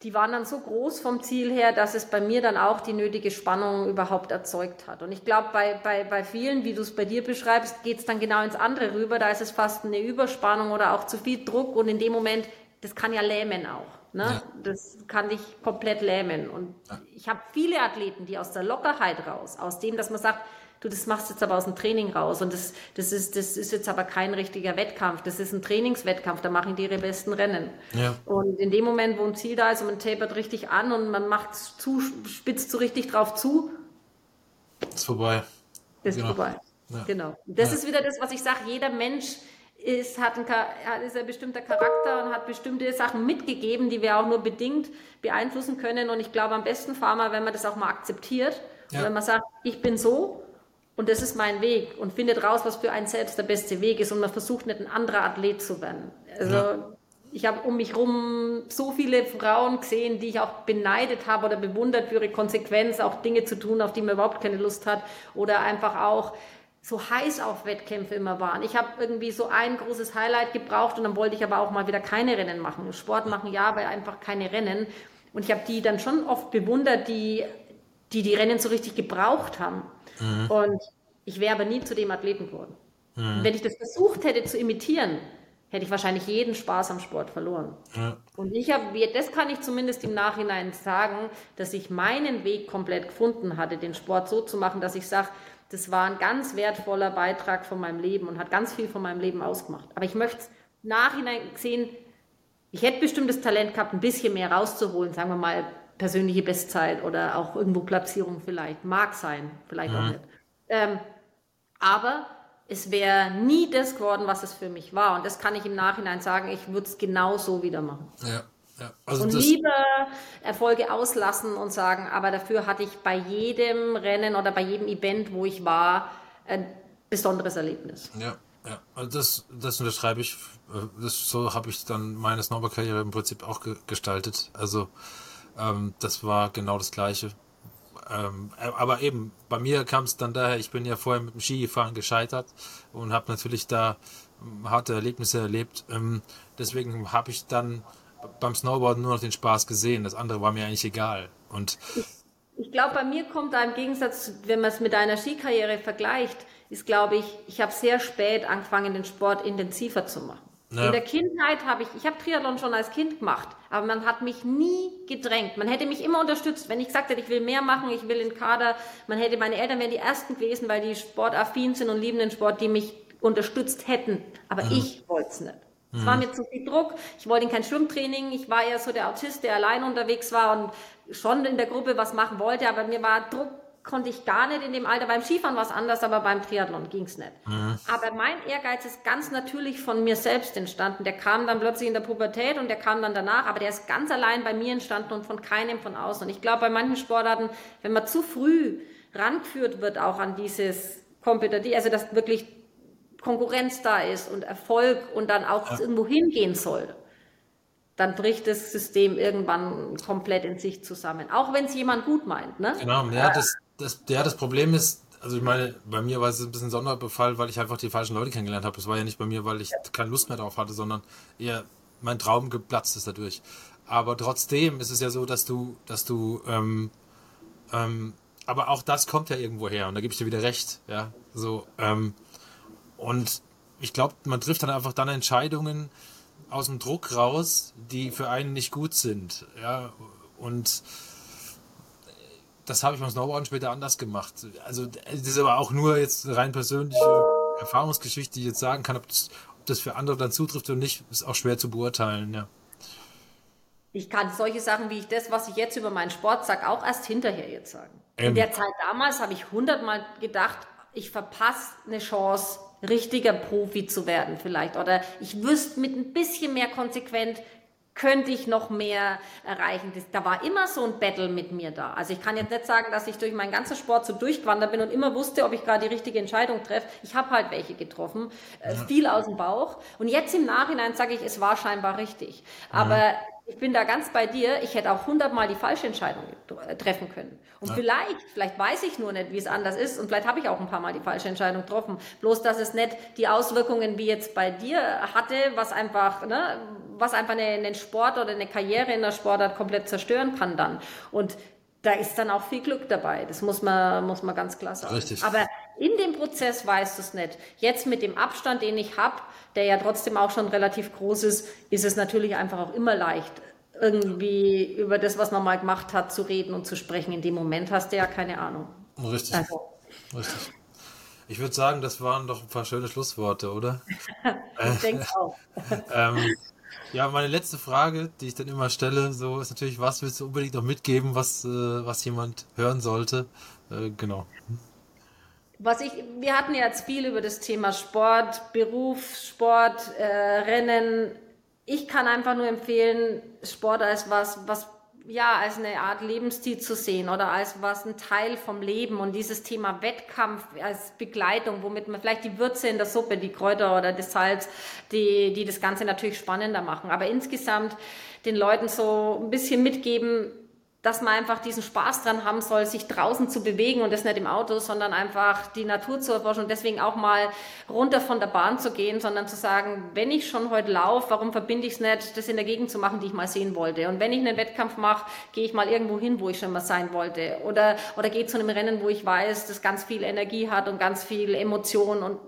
die waren dann so groß vom Ziel her, dass es bei mir dann auch die nötige Spannung überhaupt erzeugt hat. Und ich glaube, bei, bei, bei vielen, wie du es bei dir beschreibst, geht es dann genau ins andere rüber. Da ist es fast eine Überspannung oder auch zu viel Druck. Und in dem Moment, das kann ja lähmen auch. Ne? Ja. Das kann dich komplett lähmen. Und ja. ich habe viele Athleten, die aus der Lockerheit raus, aus dem, dass man sagt, du, das machst jetzt aber aus dem Training raus und das, das, ist, das ist jetzt aber kein richtiger Wettkampf, das ist ein Trainingswettkampf, da machen die ihre besten Rennen. Ja. Und in dem Moment, wo ein Ziel da ist und man tapert richtig an und man macht zu, spitzt so richtig drauf zu, ist vorbei. Ist genau. vorbei. Ja. Genau. Das ja. ist wieder das, was ich sage, jeder Mensch ist, hat ein, ist ein bestimmter Charakter und hat bestimmte Sachen mitgegeben, die wir auch nur bedingt beeinflussen können. Und ich glaube, am besten fahren wir, wenn man das auch mal akzeptiert. Ja. Und wenn man sagt, ich bin so und das ist mein Weg und findet raus, was für einen selbst der beste Weg ist und man versucht nicht ein anderer Athlet zu werden. Also ja. ich habe um mich herum so viele Frauen gesehen, die ich auch beneidet habe oder bewundert für ihre Konsequenz, auch Dinge zu tun, auf die man überhaupt keine Lust hat oder einfach auch so heiß auf Wettkämpfe immer waren. Ich habe irgendwie so ein großes Highlight gebraucht und dann wollte ich aber auch mal wieder keine Rennen machen. Sport machen ja, aber einfach keine Rennen. Und ich habe die dann schon oft bewundert, die, die die Rennen so richtig gebraucht haben. Mhm. Und ich wäre aber nie zu dem Athleten geworden. Mhm. Wenn ich das versucht hätte zu imitieren, hätte ich wahrscheinlich jeden Spaß am Sport verloren. Ja. Und ich habe, das kann ich zumindest im Nachhinein sagen, dass ich meinen Weg komplett gefunden hatte, den Sport so zu machen, dass ich sage, das war ein ganz wertvoller Beitrag von meinem Leben und hat ganz viel von meinem Leben ausgemacht. Aber ich möchte Nachhinein sehen, ich hätte bestimmt das Talent gehabt, ein bisschen mehr rauszuholen, sagen wir mal persönliche Bestzeit oder auch irgendwo Platzierung vielleicht. Mag sein, vielleicht mhm. auch nicht. Ähm, aber es wäre nie das geworden, was es für mich war. Und das kann ich im Nachhinein sagen, ich würde es genau so wieder machen. Ja. Ja, also und lieber Erfolge auslassen und sagen, aber dafür hatte ich bei jedem Rennen oder bei jedem Event, wo ich war, ein besonderes Erlebnis. Ja, ja. Also das, das unterschreibe ich. Das, so habe ich dann meine Snowboard-Karriere im Prinzip auch ge gestaltet. Also ähm, das war genau das Gleiche. Ähm, aber eben, bei mir kam es dann daher, ich bin ja vorher mit dem Skifahren gescheitert und habe natürlich da ähm, harte Erlebnisse erlebt. Ähm, deswegen habe ich dann beim Snowboarden nur noch den Spaß gesehen. Das andere war mir eigentlich egal. Und ich, ich glaube, bei mir kommt da im Gegensatz, wenn man es mit einer Skikarriere vergleicht, ist, glaube ich, ich habe sehr spät angefangen, den Sport intensiver zu machen. Ja. In der Kindheit habe ich, ich habe Triathlon schon als Kind gemacht, aber man hat mich nie gedrängt. Man hätte mich immer unterstützt. Wenn ich gesagt hätte, ich will mehr machen, ich will in Kader, man hätte, meine Eltern wären die Ersten gewesen, weil die sportaffin sind und lieben den Sport, die mich unterstützt hätten. Aber mhm. ich wollte es nicht. Es mhm. war mir zu viel Druck. Ich wollte kein Schwimmtraining. Ich war eher so der Autist, der allein unterwegs war und schon in der Gruppe was machen wollte, aber mir war Druck konnte ich gar nicht in dem Alter. Beim Skifahren war es anders, aber beim Triathlon ging es nicht. Mhm. Aber mein Ehrgeiz ist ganz natürlich von mir selbst entstanden. Der kam dann plötzlich in der Pubertät und der kam dann danach, aber der ist ganz allein bei mir entstanden und von keinem von außen. Und ich glaube, bei manchen Sportarten, wenn man zu früh rangeführt wird, auch an dieses Kompetitiv, also dass wirklich Konkurrenz da ist und Erfolg und dann auch ja. irgendwo hingehen soll, dann bricht das System irgendwann komplett in sich zusammen. Auch wenn es jemand gut meint. Ne? Genau, ja, das, das, ja, das Problem ist, also ich meine, bei mir war es ein bisschen ein Sonderbefall, weil ich einfach die falschen Leute kennengelernt habe. Es war ja nicht bei mir, weil ich keine Lust mehr darauf hatte, sondern eher mein Traum geplatzt ist dadurch. Aber trotzdem ist es ja so, dass du, dass du, ähm, ähm, aber auch das kommt ja irgendwo her und da gebe ich dir wieder recht, ja, so, ähm, und ich glaube, man trifft dann einfach dann Entscheidungen aus dem Druck raus, die für einen nicht gut sind, ja, und das habe ich beim Snowboarden später anders gemacht. Also das ist aber auch nur jetzt rein persönliche Erfahrungsgeschichte, die ich jetzt sagen kann, ob das, ob das für andere dann zutrifft oder nicht, ist auch schwer zu beurteilen, ja. Ich kann solche Sachen wie ich das, was ich jetzt über meinen Sport sage, auch erst hinterher jetzt sagen. Ähm. In der Zeit damals habe ich hundertmal gedacht, ich verpasse eine Chance, richtiger Profi zu werden vielleicht. Oder ich wüsste mit ein bisschen mehr konsequent, könnte ich noch mehr erreichen. Das, da war immer so ein Battle mit mir da. Also ich kann jetzt nicht sagen, dass ich durch meinen ganzen Sport so durchgewandert bin und immer wusste, ob ich gerade die richtige Entscheidung treffe. Ich habe halt welche getroffen, äh, viel aus dem Bauch. Und jetzt im Nachhinein sage ich, es war scheinbar richtig. Aber. Ich bin da ganz bei dir. Ich hätte auch hundertmal die falsche Entscheidung äh, treffen können. Und ja. vielleicht, vielleicht weiß ich nur nicht, wie es anders ist. Und vielleicht habe ich auch ein paar Mal die falsche Entscheidung getroffen. Bloß, dass es nicht die Auswirkungen wie jetzt bei dir hatte, was einfach, ne, was einfach einen Sport oder eine Karriere in der Sportart komplett zerstören kann dann. Und da ist dann auch viel Glück dabei. Das muss man, muss man ganz klar sagen. Richtig. Aber in dem Prozess weißt du es nicht. Jetzt mit dem Abstand, den ich habe, der ja trotzdem auch schon relativ groß ist, ist es natürlich einfach auch immer leicht, irgendwie über das, was man mal gemacht hat, zu reden und zu sprechen. In dem Moment hast du ja keine Ahnung. Richtig. Also. Richtig. Ich würde sagen, das waren doch ein paar schöne Schlussworte, oder? ich denke auch. ähm, ja, meine letzte Frage, die ich dann immer stelle, so ist natürlich, was willst du unbedingt noch mitgeben, was, äh, was jemand hören sollte? Äh, genau. Was ich, wir hatten jetzt viel über das Thema Sport, Beruf, Sport, äh, Rennen. Ich kann einfach nur empfehlen, Sport als was, was ja, als eine Art Lebensstil zu sehen oder als was ein Teil vom Leben und dieses Thema Wettkampf als Begleitung, womit man vielleicht die Würze in der Suppe, die Kräuter oder das Salz, die, die das Ganze natürlich spannender machen. Aber insgesamt den Leuten so ein bisschen mitgeben, dass man einfach diesen Spaß dran haben soll, sich draußen zu bewegen und das nicht im Auto, sondern einfach die Natur zu erforschen und deswegen auch mal runter von der Bahn zu gehen, sondern zu sagen, wenn ich schon heute laufe, warum verbinde ich es nicht, das in der Gegend zu machen, die ich mal sehen wollte? Und wenn ich einen Wettkampf mache, gehe ich mal irgendwo hin, wo ich schon mal sein wollte. Oder, oder gehe zu einem Rennen, wo ich weiß, das ganz viel Energie hat und ganz viel Emotion und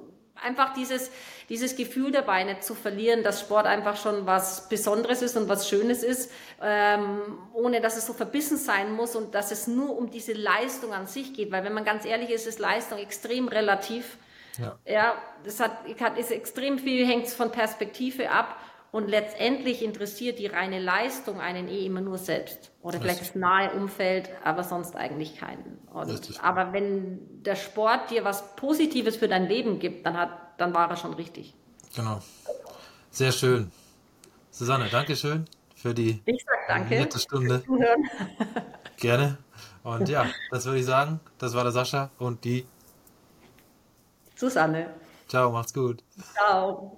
einfach dieses, dieses Gefühl dabei nicht zu verlieren, dass Sport einfach schon was Besonderes ist und was Schönes ist, ähm, ohne dass es so verbissen sein muss und dass es nur um diese Leistung an sich geht. Weil wenn man ganz ehrlich ist, ist Leistung extrem relativ. Ja, ja das hat, ist extrem viel, hängt von Perspektive ab. Und letztendlich interessiert die reine Leistung einen eh immer nur selbst. Oder vielleicht das nahe Umfeld, aber sonst eigentlich keinen. Und, aber wenn der Sport dir was Positives für dein Leben gibt, dann, hat, dann war er schon richtig. Genau. Sehr schön. Susanne, danke schön für die nette Stunde. Gerne. Und ja, das würde ich sagen. Das war der Sascha und die Susanne. Ciao, macht's gut. Ciao.